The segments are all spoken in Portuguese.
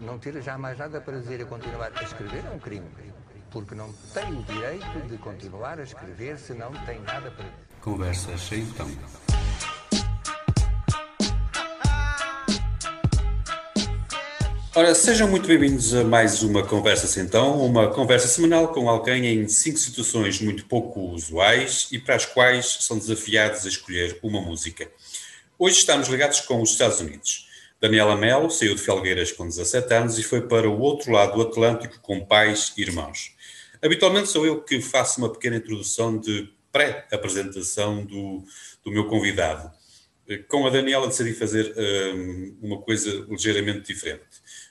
Não ter já mais nada para dizer e continuar a escrever é um crime. Porque não tem o direito de continuar a escrever se não tem nada para. Conversas então. Ora, sejam muito bem-vindos a mais uma Conversa Então, uma conversa semanal com alguém em cinco situações muito pouco usuais e para as quais são desafiados a escolher uma música. Hoje estamos ligados com os Estados Unidos. Daniela Melo saiu de Felgueiras com 17 anos e foi para o outro lado do Atlântico com pais e irmãos. Habitualmente sou eu que faço uma pequena introdução de pré-apresentação do, do meu convidado. Com a Daniela decidi fazer um, uma coisa ligeiramente diferente.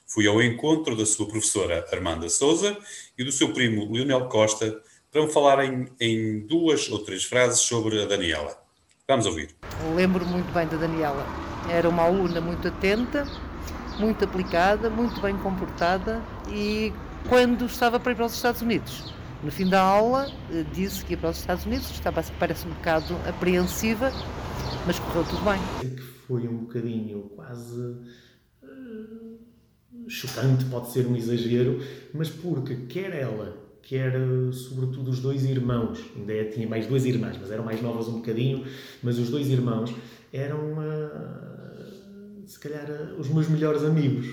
Fui ao encontro da sua professora Armanda Souza e do seu primo Leonel Costa para me falarem em duas ou três frases sobre a Daniela. Vamos ouvir. Lembro muito bem da Daniela. Era uma aluna muito atenta, muito aplicada, muito bem comportada e quando estava para ir para os Estados Unidos, no fim da aula, eh, disse que ia para os Estados Unidos, estava, parece um bocado apreensiva, mas correu tudo bem. Que foi um bocadinho quase uh, chocante, pode ser um exagero, mas porque quer ela, quer sobretudo os dois irmãos, ainda tinha mais duas irmãs, mas eram mais novas um bocadinho, mas os dois irmãos eram, se calhar, uh, os meus melhores amigos,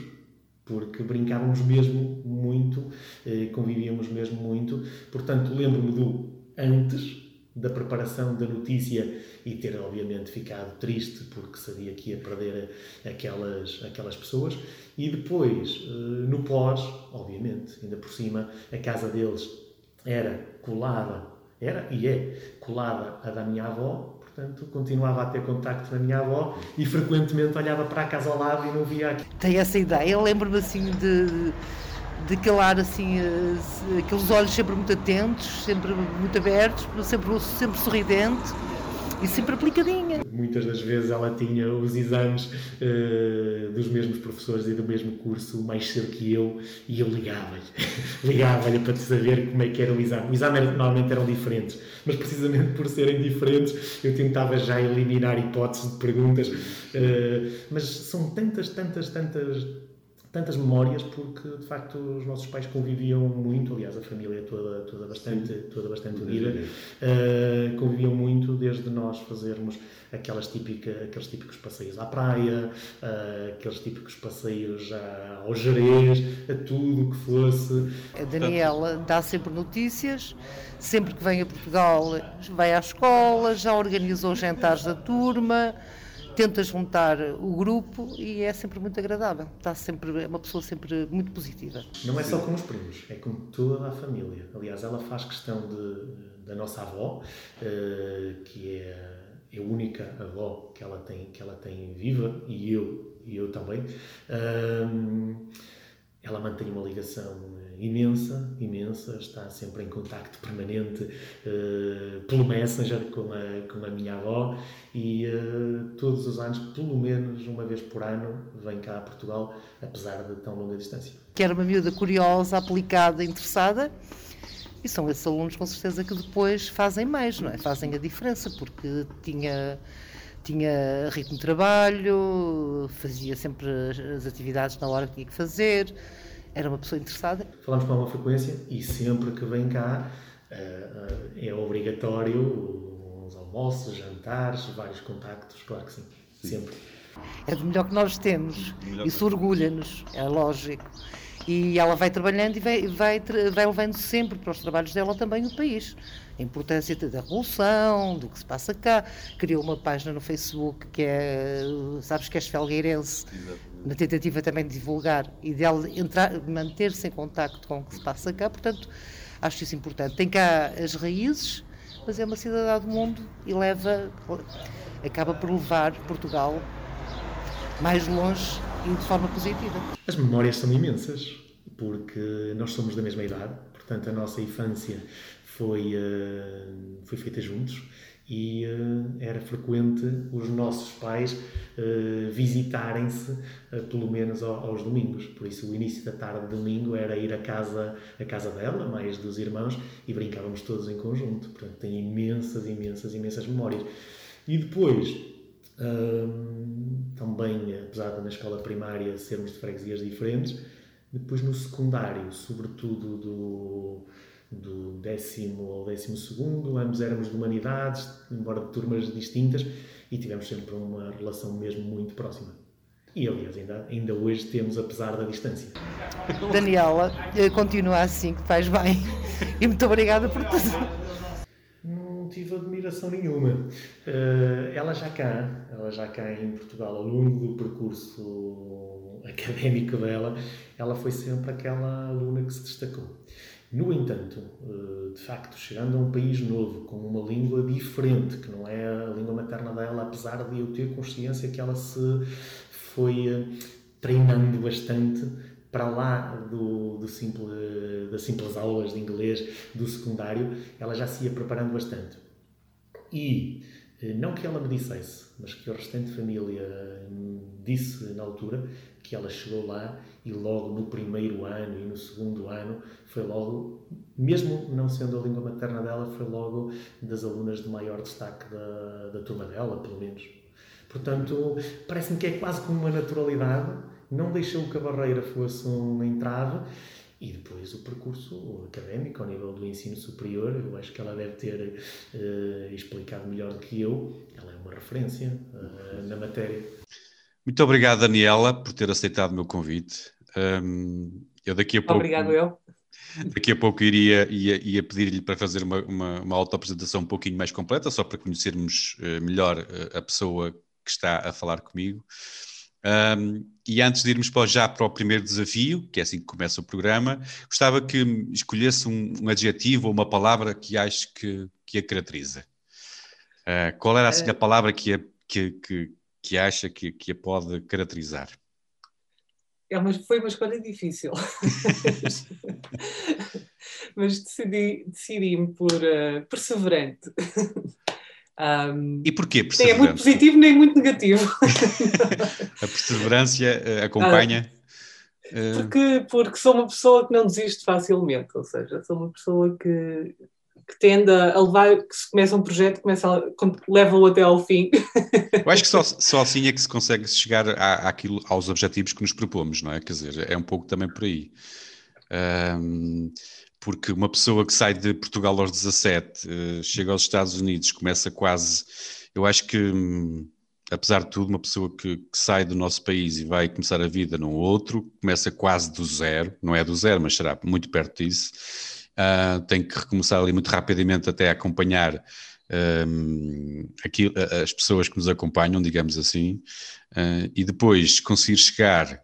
porque brincávamos mesmo muito, eh, convivíamos mesmo muito. Portanto, lembro-me do antes da preparação da notícia e ter, obviamente, ficado triste porque sabia que ia perder aquelas, aquelas pessoas. E depois, eh, no pós, obviamente, ainda por cima, a casa deles era colada, era e é colada a da minha avó, Portanto, continuava a ter contacto a minha avó e frequentemente olhava para a casa ao lado e não via aqui. Tem essa ideia, lembro-me assim de, de aquele ar assim, eh, aqueles olhos sempre muito atentos, sempre muito abertos, sempre, sempre sorridente e sempre aplicadinha. Muitas das vezes ela tinha os exames uh, dos mesmos professores e do mesmo curso mais cedo que eu e eu ligava-lhe. ligava-lhe para te saber como é que era o exame. O exame normalmente eram diferentes, mas precisamente por serem diferentes eu tentava já eliminar hipóteses de perguntas. Uh, mas são tantas, tantas, tantas tantas memórias porque de facto os nossos pais conviviam muito, aliás a família toda toda bastante toda bastante unida, uh, conviviam muito desde nós fazermos aquelas típica, aqueles típicos passeios à praia, uh, aqueles típicos passeios a, ao Jerez, a tudo o que fosse. A Daniela dá sempre notícias, sempre que vem a Portugal vai à escola, já organizou jantares da turma tenta juntar o grupo e é sempre muito agradável. Está sempre, é uma pessoa sempre muito positiva. Não é só com os primos, é com toda a família. Aliás, ela faz questão de, da nossa avó, eh, que é, é a única avó que ela tem, que ela tem viva, e eu, e eu também. Ela mantém uma ligação imensa, imensa, está sempre em contacto permanente uh, pelo Messenger com a, com a minha avó e uh, todos os anos, pelo menos uma vez por ano, vem cá a Portugal, apesar de tão longa distância. Que era uma miúda curiosa, aplicada, interessada. E são esses alunos, com certeza, que depois fazem mais, não é? Fazem a diferença, porque tinha tinha ritmo de trabalho, fazia sempre as atividades na hora que tinha que fazer, era uma pessoa interessada. Falamos com alguma frequência e sempre que vem cá uh, é obrigatório os almoços, jantares, vários contactos, claro que sim, sim. sempre. É do melhor que nós temos, isso orgulha-nos, é lógico. E ela vai trabalhando e vai, vai, vai levando sempre para os trabalhos dela também o país. A importância da revolução, do que se passa cá. Criou uma página no Facebook que é, sabes que és felgueirense, na tentativa também de divulgar e de manter-se em contacto com o que se passa cá. Portanto, acho isso importante. Tem cá as raízes, mas é uma cidadã do mundo e leva, acaba por levar Portugal mais longe e de forma positiva. As memórias são imensas, porque nós somos da mesma idade, portanto a nossa infância foi, uh, foi feita juntos e uh, era frequente os nossos pais uh, visitarem-se pelo menos ao, aos domingos. Por isso o início da tarde de domingo era ir à casa, à casa dela, mais dos irmãos, e brincávamos todos em conjunto. Portanto, tem imensas, imensas, imensas memórias. E depois Um, também, apesar de na escola primária sermos de freguesias diferentes, depois no secundário, sobretudo do, do décimo ao décimo segundo, ambos éramos de humanidades, embora de turmas distintas, e tivemos sempre uma relação mesmo muito próxima. E, aliás, ainda, ainda hoje temos, apesar da distância. Daniela, eh, continua assim, que faz bem. E muito obrigada por tudo. Não tive admiração nenhuma. Uh, ela já cá, ela já cá em Portugal, ao longo do percurso académico dela, ela foi sempre aquela aluna que se destacou. No entanto, eh, de facto, chegando a um país novo, com uma língua diferente, que não é a língua materna dela, apesar de eu ter consciência que ela se foi eh, treinando bastante para lá do, do simples, das simples aulas de inglês do secundário, ela já se ia preparando bastante. E eh, não que ela me dissesse, mas que o restante família disse na altura que ela chegou lá e logo no primeiro ano e no segundo ano foi logo, mesmo não sendo a língua materna dela, foi logo das alunas de maior destaque da, da turma dela, pelo menos. Portanto, parece-me que é quase como uma naturalidade, não deixou que a barreira fosse uma entrave e depois o percurso académico ao nível do ensino superior, eu acho que ela deve ter uh, explicado melhor do que eu, ela é uma referência uh, na matéria. Muito obrigado, Daniela, por ter aceitado o meu convite. Um, eu daqui a pouco. Obrigado, eu. Daqui a pouco iria, ia, ia pedir-lhe para fazer uma, uma, uma auto-apresentação um pouquinho mais completa, só para conhecermos uh, melhor uh, a pessoa que está a falar comigo. Um, e antes de irmos para, já para o primeiro desafio, que é assim que começa o programa, gostava que escolhesse um, um adjetivo ou uma palavra que acho que, que a caracteriza. Uh, qual era assim, a palavra que, a, que, que, que acha que, que a pode caracterizar? É uma, foi uma escolha difícil. Mas decidi, decidi-me por uh, perseverante. Um, e porquê? Nem é muito positivo nem muito negativo. a perseverança uh, acompanha. Uh... Porque, porque sou uma pessoa que não desiste facilmente, ou seja, sou uma pessoa que que tende a levar, que se começa um projeto, começa leva-o até ao fim. Eu acho que só, só assim é que se consegue chegar à, àquilo, aos objetivos que nos propomos, não é? Quer dizer, é um pouco também por aí. Um, porque uma pessoa que sai de Portugal aos 17, uh, eh, chega aos Estados Unidos, começa quase. Eu acho que, um, apesar de tudo, uma pessoa que, que, sai do nosso país e vai começar a vida num outro, começa quase do zero, não é do zero, mas será muito perto disso uh, tem que recomeçar ali muito rapidamente até acompanhar um, aqui, as pessoas que nos acompanham, digamos assim, uh, e depois conseguir chegar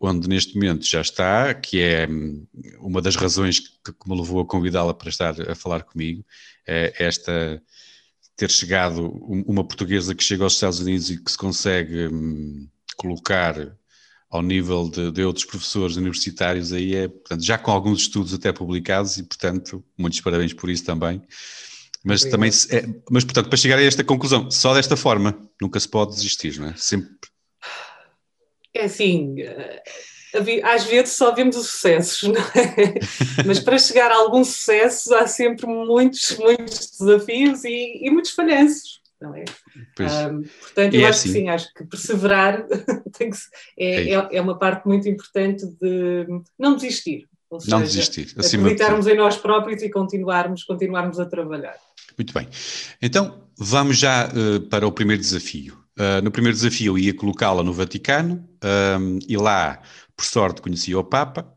onde neste momento já está, que é hum, uma das razões que, que me levou a convidá-la para estar a falar comigo, é esta ter chegado uma portuguesa que chega aos Estados Unidos e que se consegue um, colocar ao nível de, de, outros professores universitários, aí é, portanto, já com alguns estudos até publicados e, portanto, muitos parabéns por isso também. Mas Obrigado. também, é, mas portanto, para chegar a esta conclusão, só desta forma, nunca se pode desistir, não é? Sempre. É assim, eh, às vezes só vemos os sucessos, não é? mas para chegar a algum sucesso há sempre muitos, muitos desafios e, e muitos falhanços não é? Um, portanto, eu é acho assim. que sim, acho que perseverar que, é, é, é, uma parte muito importante de não desistir. Ou seja, não desistir. Acreditarmos de... em nós próprios e continuarmos, continuarmos a trabalhar. Muito bem. Então, vamos já uh, para o primeiro desafio. Uh, no primeiro desafio eu ia colocá-la no Vaticano um, e lá, por sorte, conhecia o Papa.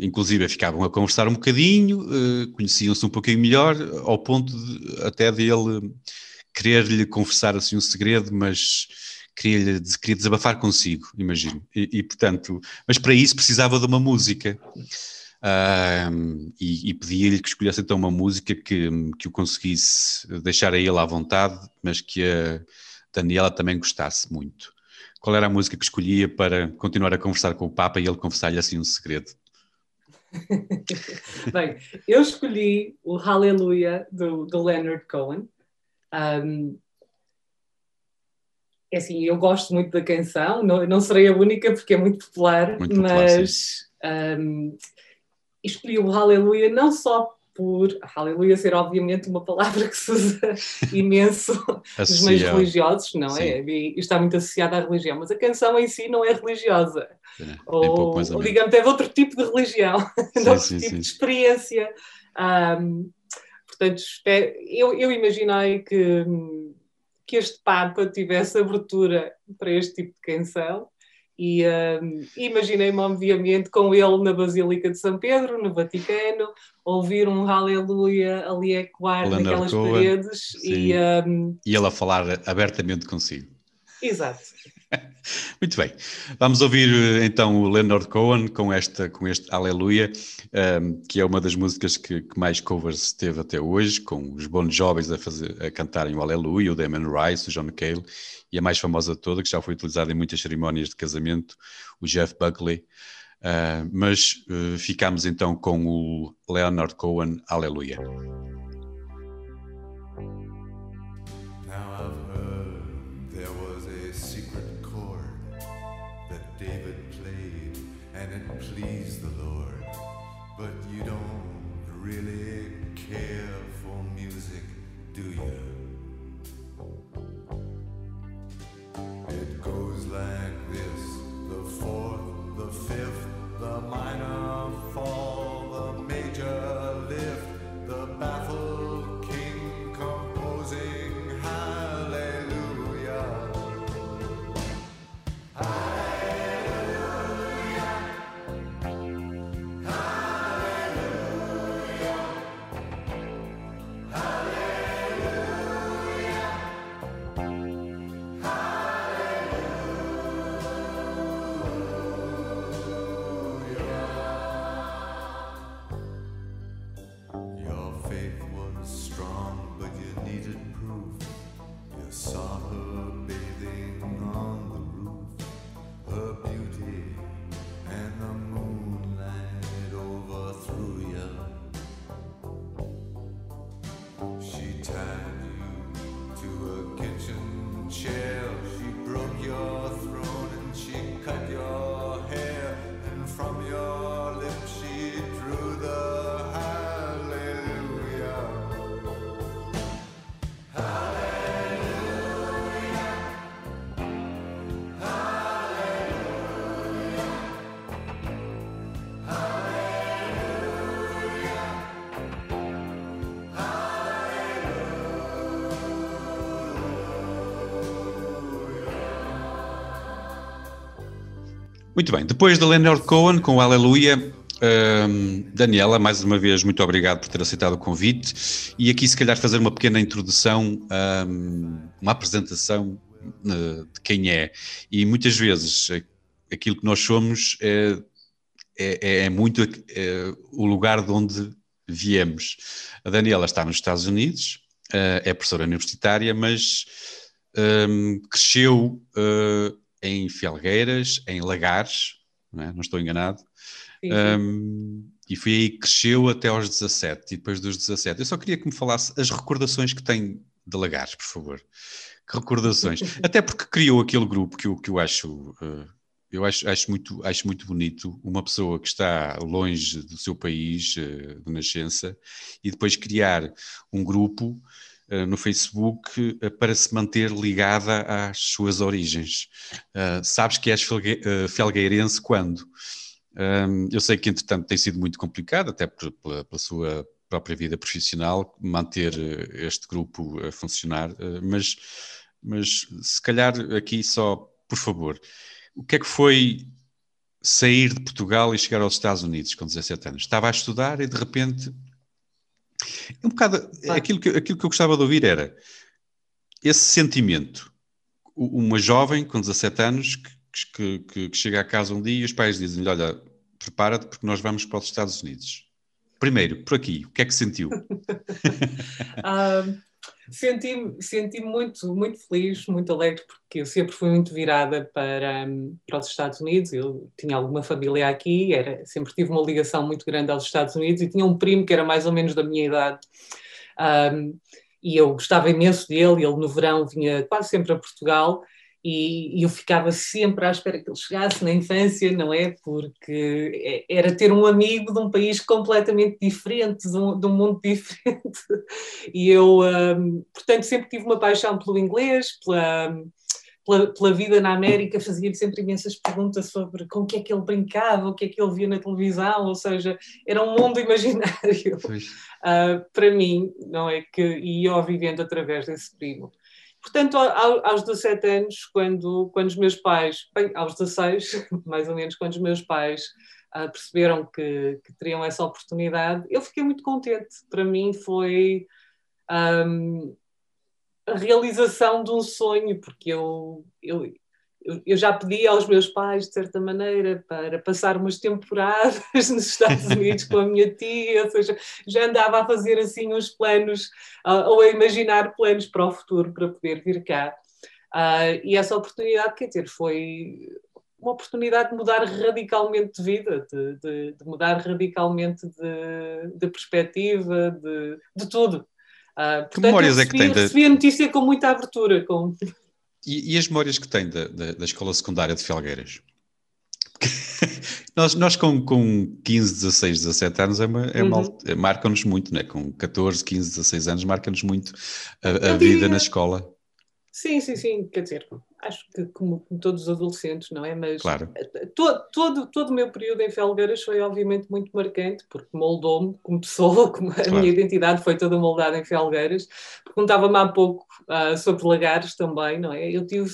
Inclusive ficavam a conversar um bocadinho, uh, conheciam-se um pouquinho melhor, ao ponto de, até dele querer-lhe confessar assim um segredo, mas queria, queria desabafar consigo, imagino. E, e, portanto, mas para isso precisava de uma música. E, e pedia-lhe que escolhesse então uma música que, que o conseguisse deixar a ele à vontade, mas que a Daniela também gostasse muito qual era a música que escolhia para continuar a conversar com o Papa e ele confessar-lhe assim um segredo? Bem, eu escolhi o Hallelujah do, do Leonard Cohen. Um, é assim, eu gosto muito da canção, não, não serei a única porque é muito popular, muito popular mas um, escolhi o Hallelujah não só por aleluia ser obviamente uma palavra que se usa imenso nos meios religiosos, não Sim. é? E está muito associada à religião, mas a canção em si não é religiosa. É, ou, ou digamos, é de outro tipo de religião, sim, outro sim, tipo sim. de experiência. Um, portanto, eu, eu imaginei que, que este Papa tivesse abertura para este tipo de canção e uh, imaginei-me, obviamente, com ele na Basílica de São Pedro, no Vaticano, ouvir um aleluia ali ecoar naquelas Cohen, paredes e, um, e ele a falar abertamente consigo. Exato. Muito bem, vamos ouvir então o Leonard Cohen com, esta, com este Aleluia, um, que é uma das músicas que, que, mais covers teve até hoje, com os bons jovens a, fazer, a cantarem o Aleluia, o Damon Rice, o John Cale, e a mais famosa de toda, que já foi utilizada em muitas cerimónias de casamento, o Jeff Buckley. Uh, mas uh, ficamos então com o Leonard Cohen, Aleluia. Muito bem, depois de Leonard Cohen com Aleluia, um, Daniela, mais uma vez, muito obrigado por ter aceitado o convite e aqui se calhar fazer uma pequena introdução, um, uma apresentação uh, de quem é. E muitas vezes aquilo que nós somos é, é, é muito é, o lugar de onde viemos. A Daniela está nos Estados Unidos, uh, é professora universitária, mas um, cresceu uh, em Felgueiras, em Lagares, não, é? não estou enganado. Sim, sim. Um, e foi aí que cresceu até aos 17, e depois dos 17. Eu só queria que me falasse as recordações que tem de Lagares, por favor. Que recordações. até porque criou aquele grupo que eu, que eu acho. Uh, eu acho, acho, muito, acho muito bonito uma pessoa que está longe do seu país uh, de nascença e depois criar um grupo eh, no Facebook uh, para se manter ligada às suas origens. Uh, sabes que és felgueirense quando? Eu sei que, entretanto, tem sido muito complicado, até pela, pela, sua própria vida profissional, manter este grupo a funcionar, mas, mas se calhar aqui só, por favor, o que é que foi sair de Portugal e chegar aos Estados Unidos com 17 anos? Estava a estudar e de repente um bocado, aquilo que, aquilo que eu gostava de ouvir era esse sentimento. Uma jovem com 17 anos que, que, que chega a casa um dia e os pais dizem-lhe: Olha, prepara-te porque nós vamos para os Estados Unidos. Primeiro, por aqui, o que é que sentiu? um, Senti-me senti muito, muito feliz, muito alegre, porque eu sempre fui muito virada para, para os Estados Unidos. Eu tinha alguma família aqui, era, sempre tive uma ligação muito grande aos Estados Unidos e tinha um primo que era mais ou menos da minha idade. Um, e eu gostava imenso dele, ele no verão vinha quase sempre a Portugal e, e, eu ficava sempre à espera que ele chegasse na infância, não é? Porque é, era ter um amigo de um país completamente diferente, de um, de um mundo diferente. E eu, um, portanto, sempre tive uma paixão pelo inglês, pela, pela, pela vida na América, fazia-lhe sempre imensas perguntas sobre com o que é que ele brincava, o que é que ele via na televisão, ou seja, era um mundo imaginário uh, para mim, não é? Que, e eu vivendo através desse primo. Portanto, aos 17 anos, quando, quando os meus pais, bem, aos 16, mais ou menos, quando os meus pais uh, perceberam que, que, teriam essa oportunidade, eu fiquei muito contente. Para mim foi um, a realização de um sonho, porque eu, eu, eu já pedi aos meus pais, de certa maneira, para passar umas temporadas nos Estados Unidos com a minha tia, ou seja, já andava a fazer assim uns planos, ou a imaginar planos para o futuro, para poder vir cá. Uh, e essa oportunidade, quer dizer, foi uma oportunidade de mudar radicalmente de vida, de, de, de mudar radicalmente de, de perspectiva, de, de tudo. Uh, portanto, que memórias recebi, é que tem? De... Recebi a notícia com muita abertura. Com... E, e, as memórias que tem da, da, da escola secundária de Felgueiras? nós, nós com, com 15, 16, 17 anos é uma, é uhum. É, marca-nos muito, né? com 14, 15, 16 anos marca-nos muito a, a vida na escola. Sim, sim, sim, quer dizer, acho que como, todos os adolescentes, não é? Mas claro. todo, todo, todo o meu período em Felgueiras foi obviamente muito marcante, porque moldou-me como pessoa, como a minha identidade foi toda moldada em Felgueiras. Perguntava-me há pouco uh, sobre Lagares também, não é? Eu tive,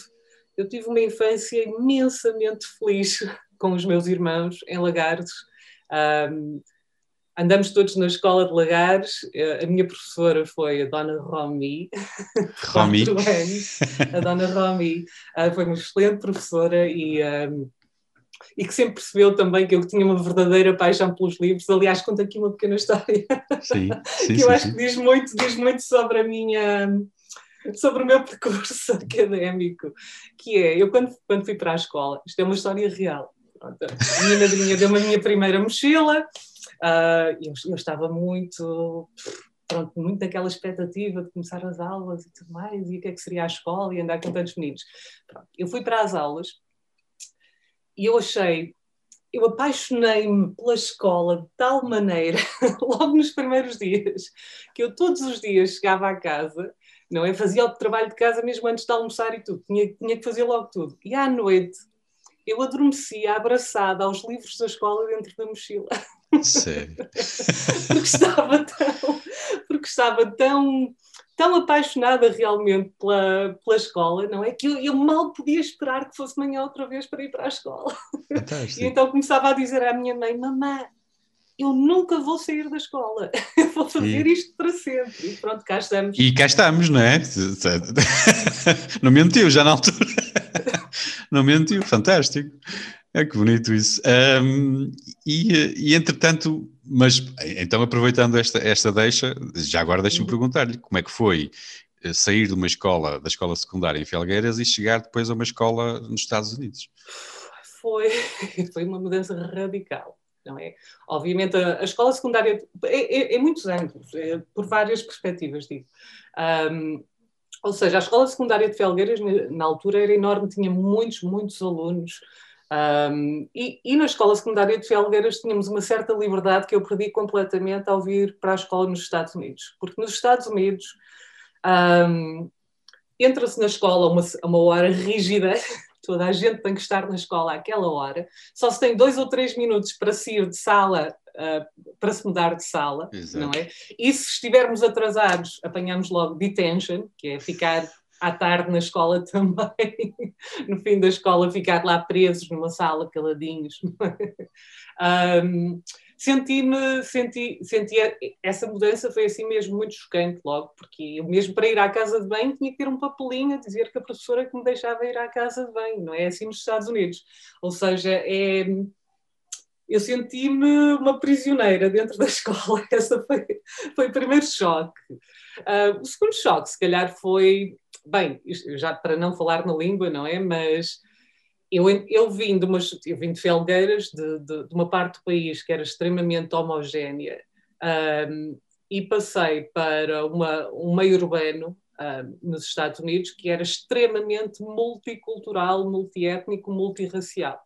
eu tive uma infância imensamente feliz com os meus irmãos em Lagares. Um, andamos todos na escola de Lagares. Eh, a minha professora foi a Dona Romi. Romi. anos. A Dona Romi uh, foi uma excelente professora e, um, e que sempre percebeu também que eu tinha uma verdadeira paixão pelos livros. Aliás, conto aqui uma pequena história sim, sim, que eu sim, acho que diz muito, diz muito sobre a minha sobre o meu percurso académico, que é, eu quando, quando fui para a escola, isto é uma história real, a minha madrinha deu-me a minha primeira mochila, Uh, eu, eu, estava muito, pronto, muito naquela expectativa de começar as aulas e tudo mais, e o que é que seria a escola e andar com tantos meninos. Pronto, eu fui para as aulas e eu achei, eu apaixonei-me pela escola de tal maneira, logo nos primeiros dias, que eu todos os dias chegava à casa, não é? Fazia o trabalho de casa mesmo antes de almoçar e tudo, tinha, tinha que fazer logo tudo. E à noite eu adormecia abraçada aos livros da escola dentro da mochila. Sério? porque estava tão, porque estava tão, tão apaixonada realmente pela, pela escola, não é? Que eu, eu mal podia esperar que fosse manhã outra vez para ir para a escola. Fantástico. E então começava a dizer à minha mãe: Mamãe, eu nunca vou sair da escola, eu vou fazer e... isto para sempre. E pronto, cá estamos. E cá estamos, não é? Não mentiu já na altura. Não mentiu, fantástico. É que bonito isso. Um, e, e entretanto, mas então aproveitando esta, esta deixa, já agora deixa-me perguntar-lhe como é que foi eh, sair de uma escola, da escola secundária em Felgueiras e chegar depois a uma escola nos Estados Unidos? Foi, foi uma mudança radical. Não é? Obviamente, a, a escola secundária é, é, é muitos anos, é, por várias perspectivas, digo. Um, ou seja, a escola secundária de Felgueiras, na altura, era enorme, tinha muitos, muitos alunos, um, e, e, na escola secundária de Felgueiras tínhamos uma certa liberdade que eu perdi completamente ao vir para a escola nos Estados Unidos. Porque nos Estados Unidos um, entra-se na escola uma, uma hora rígida, toda a gente tem que estar na escola àquela hora, só se tem dois ou três minutos para sair de sala, uh, para se mudar de sala, Exato. não é? E se estivermos atrasados, apanhamos logo detention, que é ficar à tarde na escola também, no fim da escola ficar lá presos numa sala caladinhos. um, senti-me, senti, senti essa mudança foi assim mesmo muito chocante logo, porque eu mesmo para ir à casa de banho tinha que ter um papelinho a dizer que a professora que me deixava ir à casa de banho, não é assim nos Estados Unidos. Ou seja, é eu senti-me uma prisioneira dentro da escola. Essa foi, foi o primeiro choque. Uh, o segundo choque, se calhar, foi bem, já para não falar na língua, não é? Mas eu, eu vim de umas, eu vim de Felgueiras, de, de, de uma parte do país que era extremamente homogénea, um, e passei para uma, um meio urbano uh, nos Estados Unidos, que era extremamente multicultural, multiétnico, multirracial.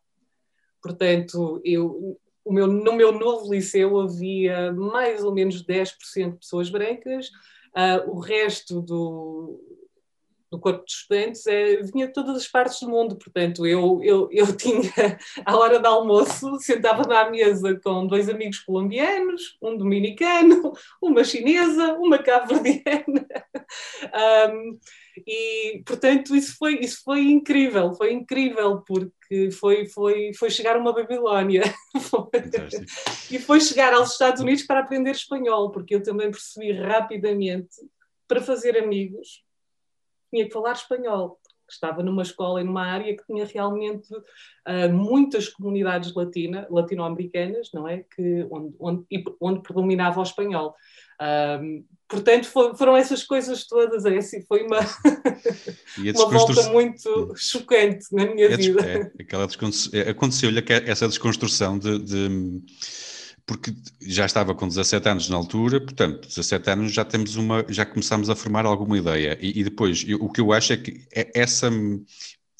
Portanto, eu, meu, no meu novo liceu havia mais ou menos 10% de pessoas brancas, uh, o resto do, do corpo de estudantes é, vinha de todas as partes do mundo, portanto eu, eu, eu tinha, à hora do almoço, sentava-me à mesa com dois amigos colombianos, um dominicano, uma chinesa, uma cabo-verdiana, um, e portanto isso foi, isso foi incrível, foi incrível porque foi, foi, foi chegar a uma Babilónia. E foi chegar aos Estados Unidos para aprender espanhol, porque eu também percebi rapidamente para fazer amigos tinha que falar espanhol. Estava numa escola e numa área que tinha realmente uh, muitas comunidades latina, latino-americanas, não é? Que, onde, onde, onde predominava o espanhol. Um, portanto, foram essas coisas todas. É assim, foi uma, uma volta muito chocante na minha vida. É, é, Aconteceu-lhe essa desconstrução de, de porque já estava com 17 anos na altura, portanto, 17 anos já temos uma, já começámos a formar alguma ideia. E, e depois, eu, o que eu acho é que é essa,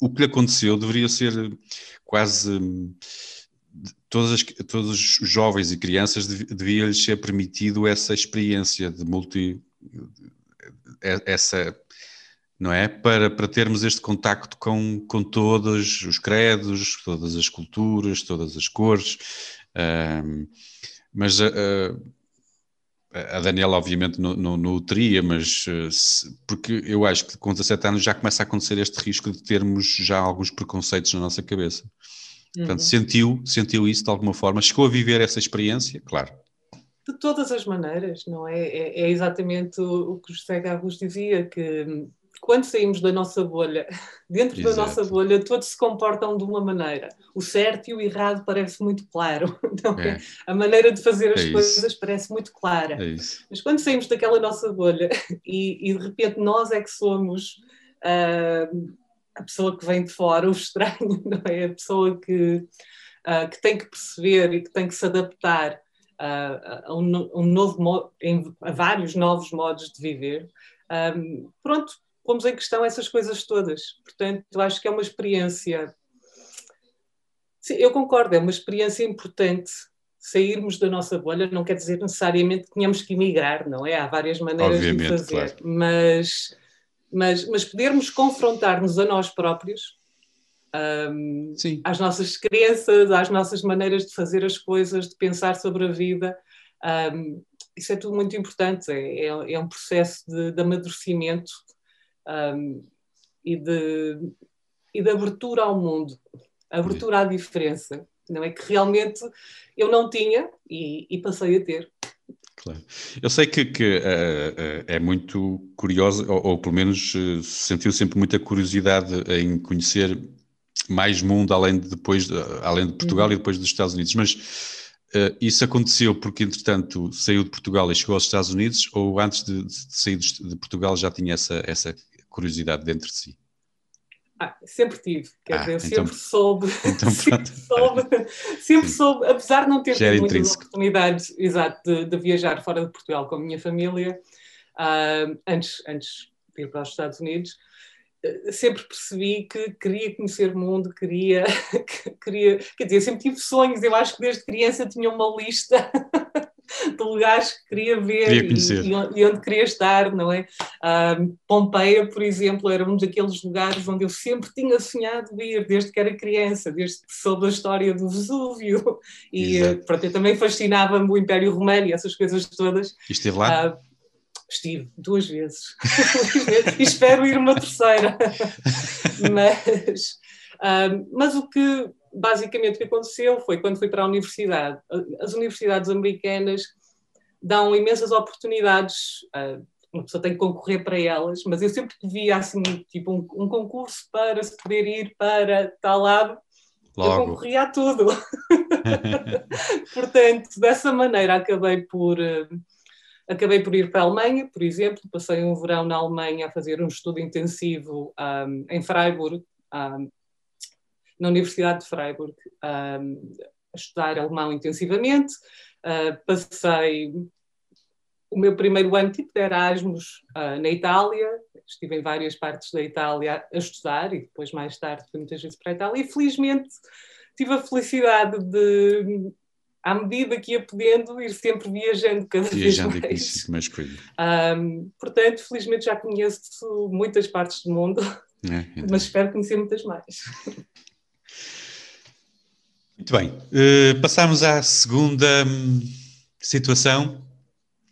o que lhe aconteceu deveria ser quase todas as, todos os jovens e crianças devia-lhes ser permitido essa experiência de multi, essa, não é? Para, para termos este contacto com, com todos os credos, todas as culturas, todas as cores. Um, mas a, a Daniela, obviamente, não, não, não o teria, mas se, porque eu acho que com 17 anos já começa a acontecer este risco de termos já alguns preconceitos na nossa cabeça. Uhum. Portanto, sentiu, sentiu isso de alguma forma? Chegou a viver essa experiência? Claro. De todas as maneiras, não é? É, é exatamente o, o que o José Garros dizia, que quando saímos da nossa bolha, dentro Exato. da nossa bolha, todos se comportam de uma maneira. O certo e o errado parece muito claro. Então, é. A maneira de fazer as é coisas isso. parece muito clara. É Mas quando saímos daquela nossa bolha e, e, de repente nós é que somos uh, a pessoa que vem de fora, o estranho, não é? A pessoa que, uh, que tem que perceber e que tem que se adaptar uh, a, um, um, novo a vários novos modos de viver. Um, pronto, pomos em questão essas coisas todas. Portanto, eu acho que é uma experiência. Sim, eu concordo, é uma experiência importante. Sairmos da nossa bolha não quer dizer necessariamente que tenhamos que emigrar, não é? Há várias maneiras Obviamente, de fazer, claro. mas, mas, mas podermos confrontar-nos a nós próprios, um, às nossas crenças, às nossas maneiras de fazer as coisas, de pensar sobre a vida. Um, isso é tudo muito importante, é, é, é um processo de, de amadurecimento um, e, de, e de abertura ao mundo, abertura à diferença. Não é que realmente eu não tinha e, e passei a ter. Claro. Eu sei que, que uh, uh, é muito curiosa, ou, ou, pelo menos uh, sentiu sempre muita curiosidade em conhecer mais mundo além de depois, além de Portugal uhum. e depois dos Estados Unidos. Mas isso aconteceu porque, entretanto, saiu de Portugal e chegou aos Estados Unidos, ou antes de, de sair de, de Portugal já tinha essa, essa curiosidade dentro de si? Ah, sempre tive, quer ah, dizer, eu então, sempre soube, então, sempre, soube sempre soube, apesar de não ter tido muitas oportunidades exato, de, de, viajar fora de Portugal com a minha família, uh, antes, antes de ir para os Estados Unidos, uh, sempre percebi que queria conhecer o mundo, queria, queria, quer dizer, sempre tive sonhos, eu acho que desde criança tinha uma lista de lugares que queria ver queria e, e, onde queria estar, não é? Um, Pompeia, por exemplo, era um daqueles lugares onde eu sempre tinha sonhado ir, desde que era criança, desde que soube a história do Vesúvio. E eh, pronto, eu também fascinava-me o Império Romano e essas coisas todas. E esteve lá? Uh, Estive duas vezes. e espero ir uma terceira. mas, mas o que basicamente o que aconteceu foi quando fui para a universidade. As universidades americanas dão imensas oportunidades, uh, uma pessoa tem que concorrer para elas, mas eu sempre via assim, tipo um, um concurso para se poder ir para tal lado, Logo. eu concorria a tudo. Portanto, dessa maneira acabei por. Uh, acabei por ir para a Alemanha, por exemplo, passei um verão na Alemanha a fazer um estudo intensivo um, em Freiburg, um, na Universidade de Freiburg um, a estudar alemão intensivamente. Uh, passei o meu primeiro ano tipo de Erasmus uh, na Itália, estive em várias partes da Itália a estudar e depois mais tarde fui muitas vezes para a Itália e felizmente tive a felicidade de à medida que ia podendo, ir sempre viajando cada viajando vez mais. mais um, portanto, felizmente já conheço muitas partes do mundo, é, mas espero conhecer muitas mais. Muito bem. Uh, passamos à segunda hum, situação.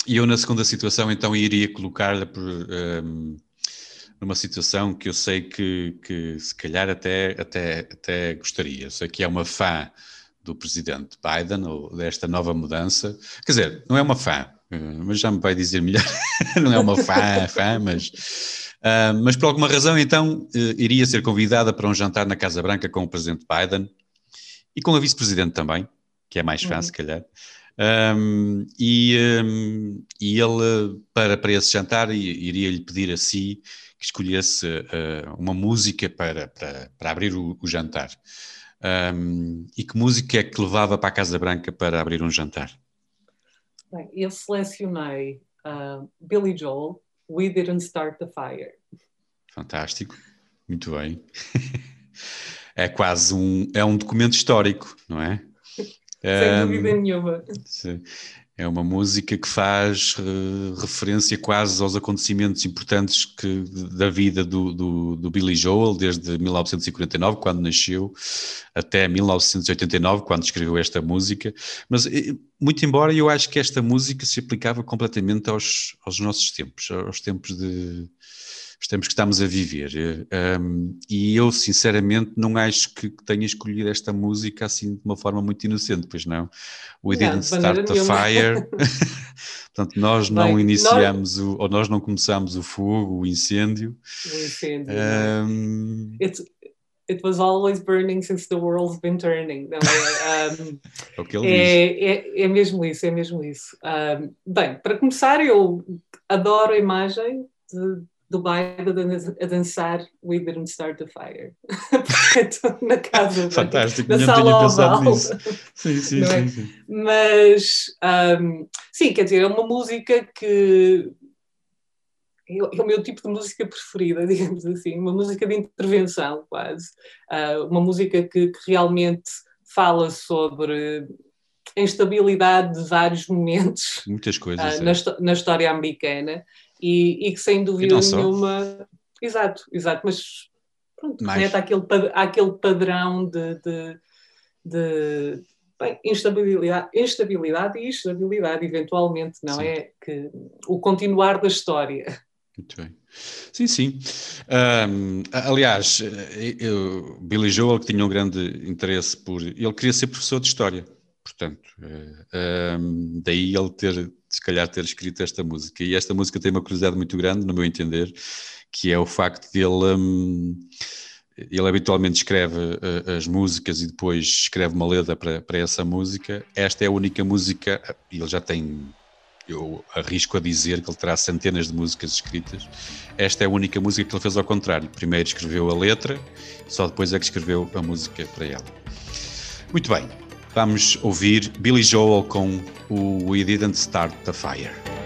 E eu, na segunda situação, então iria colocar-lhe um, numa situação que eu sei que, que se calhar até, até, até gostaria. Sei que é uma fã do presidente Biden, ou desta nova mudança. Quer dizer, não é uma fã, eh, mas já me vai dizer melhor. não é uma fã, fã, mas. Uh, mas por alguma razão, então, uh, iria ser convidada para um jantar na Casa Branca com o presidente Biden e com a vice-presidente também, que é mais fã, uhum. se calhar. Um, e, um, e ele, para, para esse jantar, iria-lhe pedir a si que escolhesse uh, uma música para, para, para abrir o, o jantar. Um, e que música é que levava para a Casa Branca para abrir um jantar? Bem, eu selecionei uh, Billy Joel, We Didn't Start the Fire. Fantástico, muito bem. é quase um, é um documento histórico, não é? Sem dúvida nenhuma. Sim. É uma música que faz uh, referência quase aos acontecimentos importantes que, da vida do, do, do, Billy Joel, desde 1949, quando nasceu, até 1989, quando escreveu esta música. Mas, muito embora eu acho que esta música se aplicava completamente aos, aos nossos tempos, aos tempos de os tempos que estamos a viver. Um, e eu, sinceramente, não acho que tenha escolhido esta música assim de uma forma muito inocente, pois não. We não, didn't start the fire. Portanto, nós não iniciamos, nós... O, ou nós não começamos o fogo, o incêndio. O incêndio. Um, It's, it was always burning since the world's been turning. Não é? Um, é o que ele é, diz. É, é mesmo isso, é mesmo isso. Um, bem, para começar, eu adoro a imagem de do Biden a dançar We Didn't Start the Fire. Portanto, na casa, Fantástico, na sala oval. Sim, sim, é? sim, sim, Mas, um, sim, quer dizer, é uma música que é, é o meu tipo de música preferida, digamos assim, uma música de intervenção quase, uh, uma música que, que, realmente fala sobre a instabilidade de vários momentos muitas coisas uh, na, na, história americana e, e que sem dúvida nenhuma. Exato, exato, mas pronto, Mais. aquele, aquele padrão de, de, de bem, instabilidade, instabilidade e estabilidade, eventualmente, não sim. é? Que, o continuar da história. Muito bem. Sim, sim. Um, aliás, eu, Billy Joel, que tinha um grande interesse por. Ele queria ser professor de História, portanto, um, daí ele ter se calhar ter escrito esta música. E esta música tem uma curiosidade muito grande, no meu entender, que é o facto de ele. Hum, ele habitualmente escreve uh, as músicas e depois escreve uma letra para, para essa música. Esta é a única música, e ele já tem, eu arrisco a dizer que ele terá centenas de músicas escritas. Esta é a única música que ele fez ao contrário. Primeiro escreveu a letra, só depois é que escreveu a música para ela. Muito bem, Vamos ouvir Billy Joel com o We Didn't Start the Fire.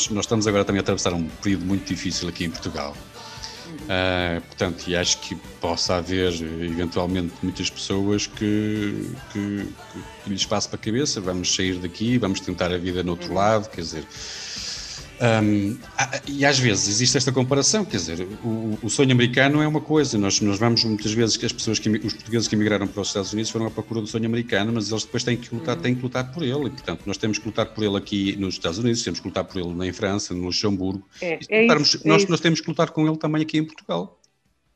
Nós, nós estamos agora também a atravessar um período muito difícil aqui em Portugal. Uh, portanto, e acho que possa haver eventualmente muitas pessoas que, que, que lhes passe para a cabeça, vamos sair daqui, vamos tentar a vida no outro lado, quer dizer, um, e às vezes existe esta comparação, quer dizer, o, o, sonho americano é uma coisa, nós, nós vamos muitas vezes que as pessoas, que, os portugueses que emigraram para os Estados Unidos foram à procura do sonho americano, mas eles depois têm que lutar, têm que lutar por ele, e portanto nós temos que lutar por ele aqui nos Estados Unidos, temos que lutar por ele em França, no Luxemburgo, é, é isso, nós, é nós temos que lutar com ele também aqui em Portugal.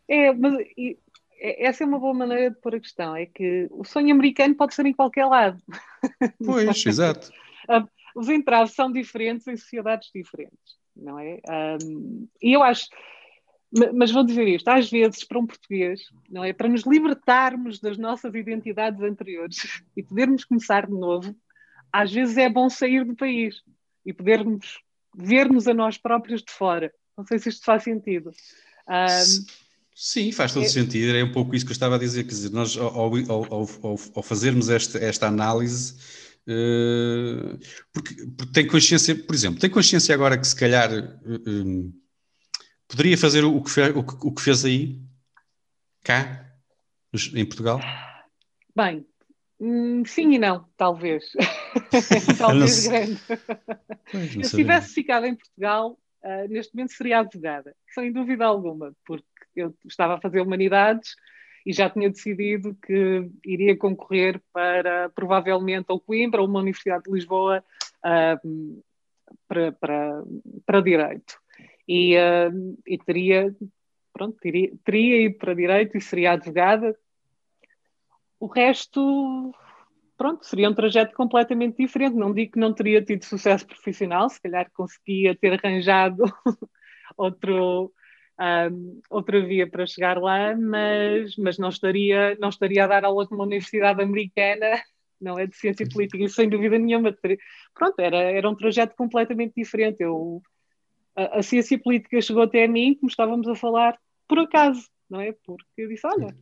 É, mas e, é, essa é uma boa maneira de pôr a questão, é que o sonho americano pode ser em qualquer lado. Pois, exato. Os entraves são diferentes em sociedades diferentes, não é? Um, e eu acho, mas vou dizer isto, às vezes para um português, não é? Para nos libertarmos das nossas identidades anteriores e podermos começar de novo, às vezes é bom sair do país e podermos ver-nos a nós próprios de fora. Não sei se isto faz sentido. Um, Sim, faz todo é... sentido. É um pouco isso que eu estava a dizer. Quer dizer, nós, ao, ao, ao, ao fazermos esta, esta análise, porque, porque, tem consciência, por exemplo, tem consciência agora que se calhar um, poderia fazer o que, fez, o, o que fez aí, cá, em Portugal? Bem, hum, sim e não, talvez. talvez grande. Pois, se tivesse ficado em Portugal, uh, neste momento seria advogada, sem dúvida alguma, porque eu estava a fazer humanidades e já tinha decidido que iria concorrer para provavelmente ou Coimbra ou uma Universidade de Lisboa uh, para, para, para Direito. E, uh, e teria, pronto, teria, teria ido para Direito e seria advogada. O resto, pronto, seria um trajeto completamente diferente. Não digo que não teria tido sucesso profissional, se calhar conseguia ter arranjado outro, um, outra via para chegar lá, mas, mas não, estaria, não estaria a dar aulas numa universidade americana, não é de ciência política, sem dúvida nenhuma. Pronto, era, era um trajeto completamente diferente. Eu, a, a ciência política chegou até a mim, como estávamos a falar, por acaso, não é? Porque eu disse, olha,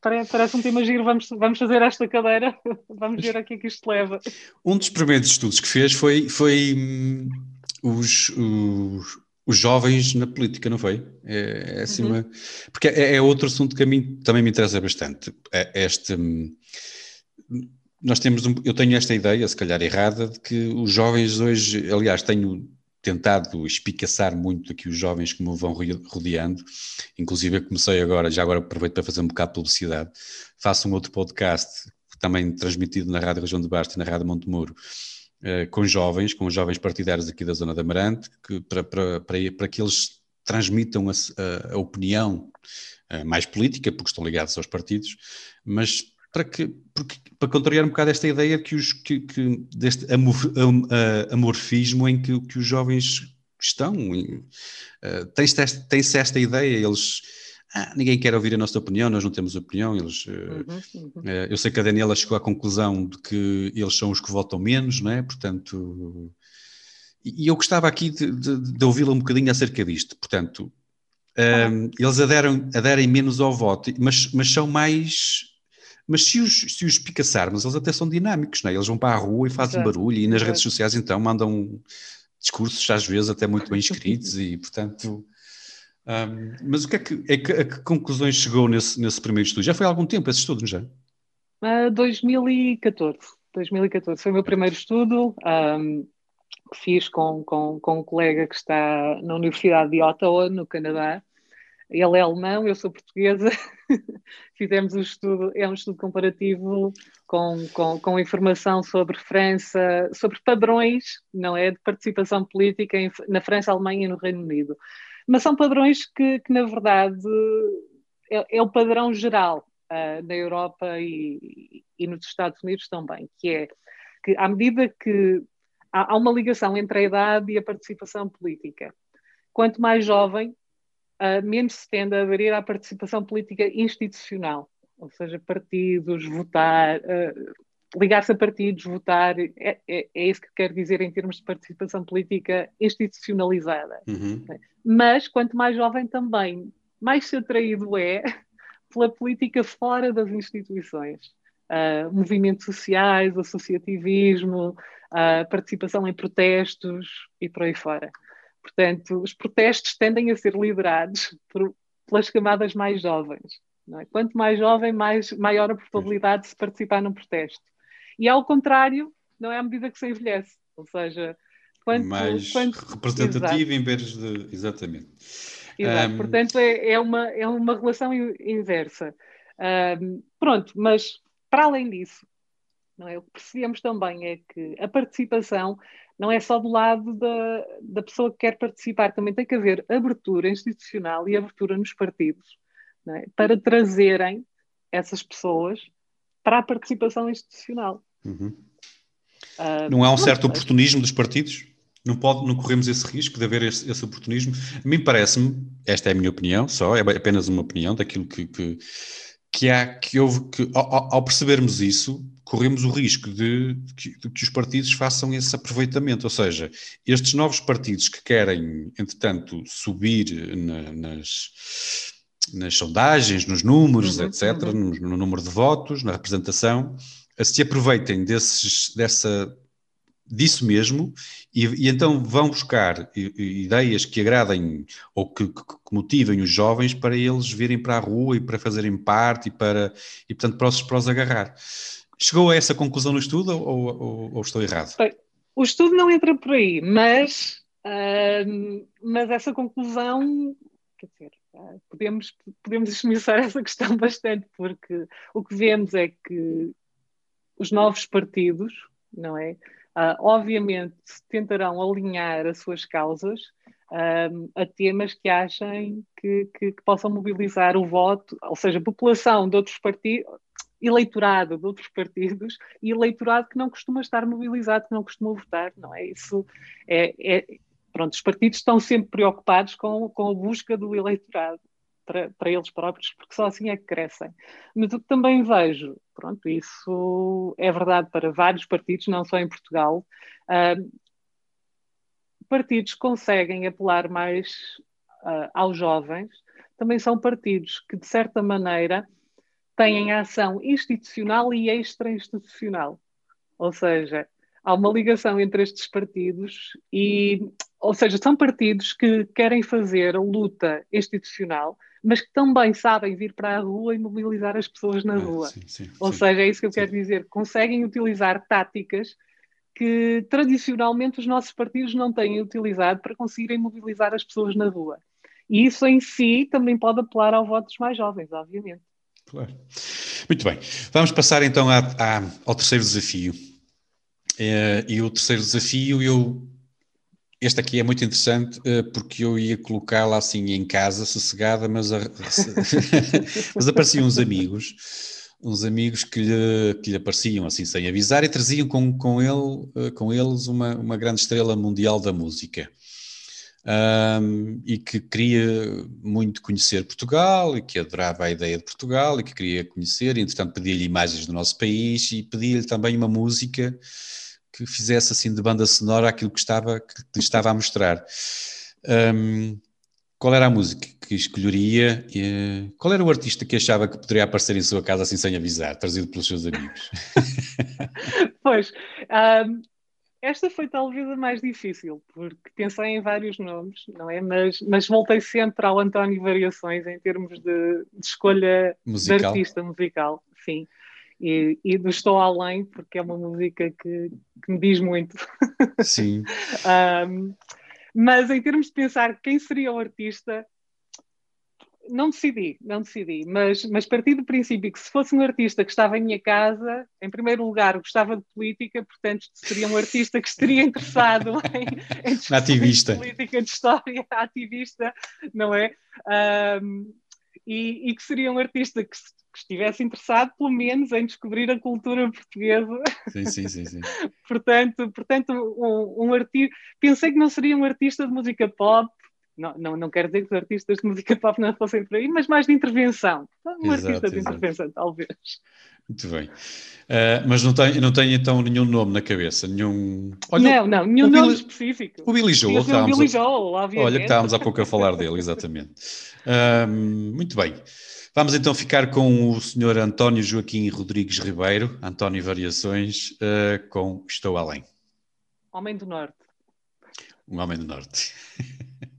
parece um tema giro, vamos, vamos fazer esta cadeira, vamos ver a que é que isto leva. Um dos primeiros estudos que fez foi, foi hum, os, os, os jovens na política, não foi? É, é assim uhum. uma, porque é, é, outro assunto que a mim também me interessa bastante. É este, hum, nós temos, um, eu tenho esta ideia, se calhar errada, de que os jovens hoje, aliás, tenho tentado espicaçar muito aqui os jovens que me vão rodeando, inclusive eu comecei agora, já agora aproveito para fazer um bocado de publicidade, faço um outro podcast, também transmitido na Rádio Região de Basta e na Rádio Montemuro, com jovens, com jovens partidários aqui da zona da Amarante, que, para, para, para, para que eles transmitam a, a, opinião uh, mais política, porque estão ligados aos partidos, mas para, que, porque, para contrariar um bocado esta ideia que os, que, que deste amor, amorfismo em que, que os jovens estão. Uh, Tem-se tem esta ideia, eles ah, ninguém quer ouvir a nossa opinião, nós não temos opinião. Eles, eh, uhum, uhum. Uh, eu sei que a Daniela chegou à conclusão de que eles são os que votam menos, não é? Portanto, e eu gostava aqui de, de, de ouvi-la um bocadinho acerca disto. Portanto, um, eles aderem, aderem menos ao voto, mas, mas são mais. Mas se os, se os picaçarmos, eles até são dinâmicos, não é? Eles vão para a rua e fazem Exato. barulho, e nas Exato. redes sociais então mandam discursos às vezes até muito bem escritos, e portanto um, mas o que é que, é que, a que conclusões chegou nesse, nesse primeiro estudo? Já foi há algum tempo esse estudo, já? Uh, 2014. 2014 foi o meu primeiro estudo um, que fiz com, com, com um colega que está na Universidade de Ottawa, no Canadá. Ele é alemão, eu sou portuguesa. Fizemos um estudo, é um estudo comparativo com, com, com informação sobre França, sobre padrões, não é, de participação política em, na França, Alemanha e no Reino Unido. Mas são padrões que, que na verdade, é, é, o padrão geral uh, na Europa e, e, nos Estados Unidos também, que é que à medida que há, há, uma ligação entre a idade e a participação política, quanto mais jovem, uh, menos se tende a aderir à participação política institucional, ou seja, partidos, votar, uh, ligar-se a partidos, votar, é, é, é, isso que quero dizer em termos de participação política institucionalizada. Uhum. Mas, quanto mais jovem também, mais se atraído é pela política fora das instituições. Uh, movimentos sociais, associativismo, a participação em protestos e por aí fora. Portanto, os protestos tendem a ser liderados por, pelas camadas mais jovens. É? Quanto mais jovem, mais, maior a probabilidade de se participar num protesto. E ao contrário, não é à medida que se envelhece. Ou seja, quanto, mais quanto, representativo exato. em vez de. Exatamente. Exato. Um... Portanto, é, é, uma, é uma relação inversa. Um, pronto, mas para além disso, não é? o que percebemos também é que a participação não é só do lado da, da pessoa que quer participar, também tem que haver abertura institucional e abertura nos partidos é? para trazerem essas pessoas para a participação institucional. Uhum. Uh, não há um certo oportunismo dos partidos? Não, pode, não corremos esse risco de haver esse, esse oportunismo? A mim parece-me, esta é a minha opinião só, é apenas uma opinião daquilo que, que, que há, que houve, que ao, ao percebermos isso, corremos o risco de, de, de, que os partidos façam esse aproveitamento, ou seja, estes novos partidos que querem, entretanto, subir na, nas, nas sondagens, nos números, uhum, etc., uhum. No, no, número de votos, na representação, se aproveitem desses, dessa, disso mesmo e, e, então vão buscar ideias que agradem ou que, que, motivem os jovens para eles virem para a rua e para fazerem parte e para e portanto para os, para os agarrar. Chegou a essa conclusão no estudo ou, ou, ou estou errado? Bem, o estudo não entra por aí, mas, uh, mas essa conclusão, quer dizer, uh, podemos, podemos esmiuçar essa questão bastante, porque o que vemos é que os novos partidos, não é? Uh, obviamente tentarão alinhar as suas causas a temas que achem que, que, que, possam mobilizar o voto, ou seja, a população de outros partidos, eleitorado de outros partidos e eleitorado que não costuma estar mobilizado, que não costuma votar, não é? Isso é, é pronto, os partidos estão sempre preocupados com, com a busca do eleitorado para, eles próprios, porque só assim é que crescem. Mas o que também vejo, pronto, isso é verdade para vários partidos, não só em Portugal, uh, partidos conseguem apelar mais uh, aos jovens, também são partidos que, de certa maneira, têm ação institucional e extra-institucional. Ou seja, há uma ligação entre estes partidos e, ou seja, são partidos que querem fazer luta institucional, mas que também sabem vir para a rua e mobilizar as pessoas na rua. sim, sim, ou sim, seja, é isso que eu quero dizer. Conseguem utilizar táticas que tradicionalmente os nossos partidos não têm utilizado para conseguirem mobilizar as pessoas na rua. E isso em si também pode apelar ao voto dos mais jovens, obviamente. Claro. Muito bem. Vamos passar então a, a, ao terceiro desafio. É, e o terceiro desafio, eu. Este aqui é muito interessante uh, porque eu ia colocá-la assim em casa, sossegada, mas, a, mas apareciam uns amigos, uns amigos que lhe, que lhe apareciam assim sem avisar e traziam com, com, ele, uh, com eles uma, uma grande estrela mundial da música. Um, e que queria muito conhecer Portugal e que adorava a ideia de Portugal e que queria conhecer, e entretanto pedia-lhe imagens do nosso país e pedia-lhe também uma música que fizesse assim de banda sonora aquilo que estava, que lhe estava a mostrar. Um, qual era a música que escolheria? E, qual era o artista que achava que poderia aparecer em sua casa assim sem avisar, trazido pelos seus amigos? pois, um, esta foi talvez a mais difícil, porque pensei em vários nomes, não é? Mas, mas voltei sempre ao António Variações em termos de, de escolha musical. de artista musical, sim. E, e do Estou Além, porque é uma música que, que me diz muito. Sim. um, mas em termos de pensar quem seria o artista, não decidi, não decidi, mas, mas parti do princípio que se fosse um artista que estava em minha casa, em primeiro lugar gostava de política, portanto seria um artista que estaria interessado em, em ativista. de política, de história, ativista, não é? Um, e, e, que seria um artista que, que, estivesse interessado pelo menos em descobrir a cultura portuguesa. Sim, sim, sim. sim. portanto, portanto um, um artista... Pensei que não seria um artista de música pop, não, não, não quero dizer que os artistas de música pop não fossem por aí, mas mais de intervenção. Um exato, artista de exato. intervenção, talvez. Muito bem. Uh, mas não tem, não tem então nenhum nome na cabeça? Nenhum... Olha, não, não, nenhum nome Billy, específico. O Billy Joel. O Billy Joel, obviamente. Olha, que estávamos há pouco a falar dele, exatamente. Uh, muito bem. Vamos então ficar com o Sr. António Joaquim Rodrigues Ribeiro, António Variações, uh, com Estou Além. Homem do Norte. Um Homem do Norte.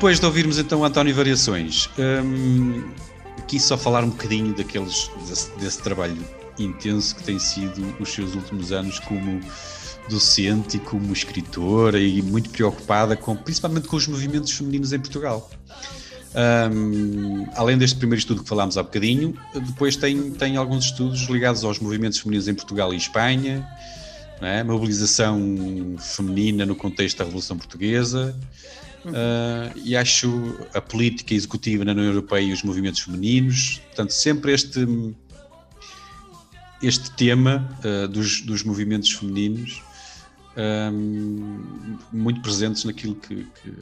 Depois de ouvirmos então António Variações, hum, aqui só falar um bocadinho daqueles, desse, desse, trabalho intenso que tem sido os seus últimos anos como docente e como escritora e muito preocupada com, principalmente com os movimentos femininos em Portugal. Um, além deste primeiro estudo que falámos há bocadinho, depois tem, tem alguns estudos ligados aos movimentos femininos em Portugal e Espanha, é? mobilização feminina no contexto da Revolução Portuguesa, Uh, e acho a política executiva na União Europeia e os movimentos femininos, portanto, sempre este, este tema uh, dos, dos movimentos femininos um, muito presentes naquilo que, que,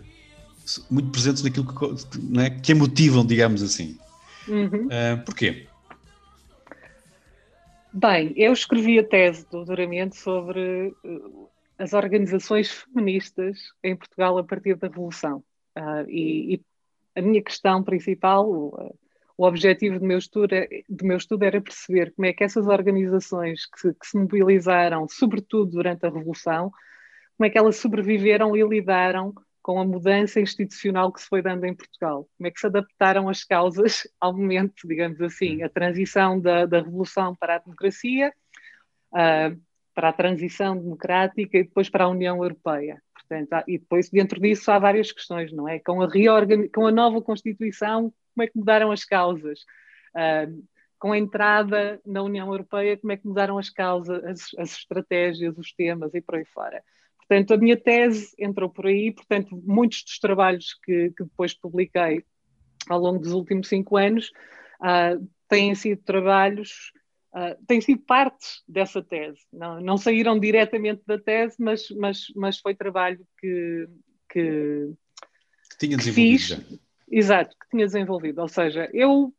muito presentes naquilo que, não é, que a motivam, digamos assim. Uhum. Uh, porquê? Bem, eu escrevi a tese do doutoramento sobre as organizações feministas em Portugal a partir da Revolução. Uh, e, e, a minha questão principal, o, o objetivo do meu, estudo, do meu estudo era perceber como é que essas organizações que, que, se mobilizaram, sobretudo durante a Revolução, como é que elas sobreviveram e lidaram com a mudança institucional que se foi dando em Portugal. Como é que se adaptaram as causas ao momento, digamos assim, a transição da, da Revolução para a democracia, uh, para a transição democrática e depois para a União Europeia. Portanto, e depois dentro disso há várias questões, não é? Com a, reorgan... com a nova Constituição, como é que mudaram as causas? Uh, com a entrada na União Europeia, como é que mudaram as causas, as, as, estratégias, os temas e por aí fora. Portanto, a minha tese entrou por aí, portanto, muitos dos trabalhos que, que depois publiquei ao longo dos últimos cinco anos uh, têm sido trabalhos uh, têm sido parte dessa tese. Não, não saíram diretamente da tese, mas, mas, mas foi trabalho que, que, que tinha desenvolvido. Que fiz, exato, que tinha desenvolvido. Ou seja, eu,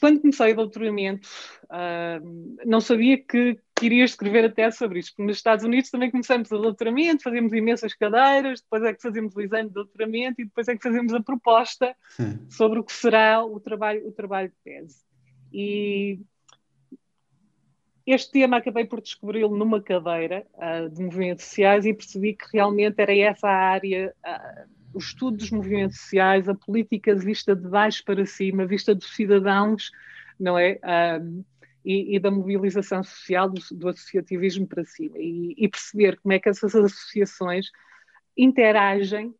quando comecei o doutoramento, uh, não sabia que, que iria escrever a tese sobre isto, porque nos Estados Unidos também começamos o doutoramento, fazemos imensas cadeiras, depois é que fazemos o exame de doutoramento e depois é que fazemos a proposta hum. sobre o que será o trabalho, o trabalho de tese. E este tema acabei por descobri-lo numa cadeira uh, de movimentos sociais e percebi que realmente era essa a área uh, o estudo dos movimentos sociais, a política vista de baixo para cima, vista dos cidadãos, não é? Um, e, e, da mobilização social, do, do associativismo para cima. E, e, perceber como é que essas associações interagem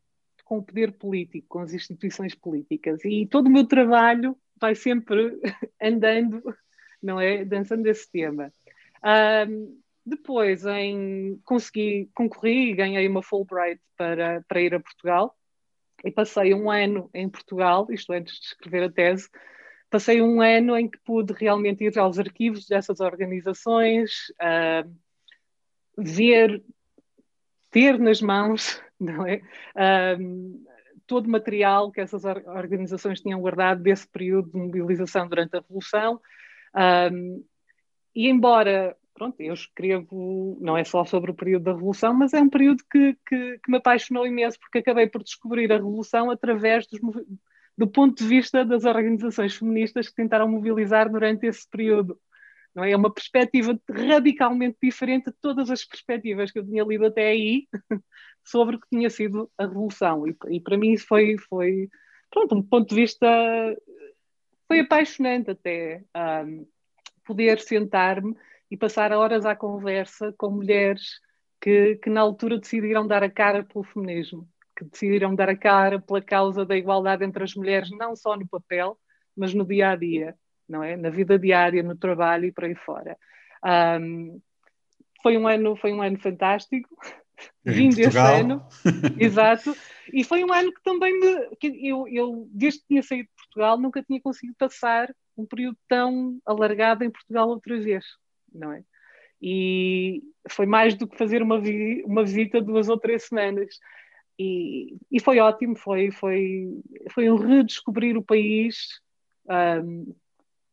com o poder político, com as instituições políticas. E todo o meu trabalho vai sempre andando, não é? Dançando esse tema. Um, depois, em, consegui, concorri e ganhei uma Fulbright para, para ir a Portugal e passei um ano em Portugal, isto antes de escrever a tese, passei um ano em que pude realmente ir aos arquivos dessas organizações, uh, ver, ter nas mãos, não é? Uh, todo o material que essas organizações tinham guardado desse período de mobilização durante a Revolução. E embora, pronto, eu escrevo, não é só sobre o período da Revolução, mas é um período que, que, que me apaixonou imenso, porque acabei por descobrir a Revolução através dos, do ponto de vista das organizações feministas que tentaram mobilizar durante esse período. Não é? é uma perspectiva radicalmente diferente de todas as perspectivas que eu tinha lido até aí sobre o que tinha sido a Revolução. E, e para mim isso foi, foi pronto, um ponto de vista foi apaixonante até um, poder sentar-me e passar horas à conversa com mulheres que, que na altura decidiram dar a cara pelo feminismo, que decidiram dar a cara pela causa da igualdade entre as mulheres, não só no papel, mas no dia a dia, não é? Na vida diária, no trabalho e por aí fora. Um, foi um ano, foi um ano fantástico vim desse ano, exato, e foi um ano que também me, que eu, eu, desde que tinha saído de Portugal, nunca tinha conseguido passar um período tão alargado em Portugal outra vez, não é? E foi mais do que fazer uma, vi, uma visita duas ou três semanas. E, e foi ótimo, foi, foi, foi um redescobrir o país, um,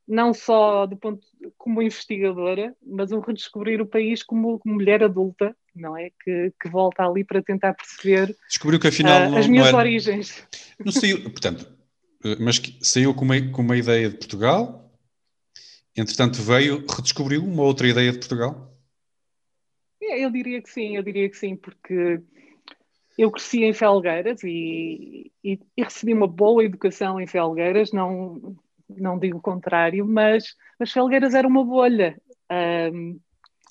não só do ponto como investigadora, mas um redescobrir o país como, como mulher adulta, não é? Que, que, volta ali para tentar perceber Descobriu que afinal uh, as minhas era... origens. Não saiu, portanto, eh, mas saiu com uma, com uma ideia de Portugal, entretanto veio, redescobriu uma outra ideia de Portugal? É, eu diria que sim, eu diria que sim, porque eu cresci em Felgueiras e, e, e recebi uma boa educação em Felgueiras, não não digo o contrário, mas, mas Felgueiras era uma bolha. Um,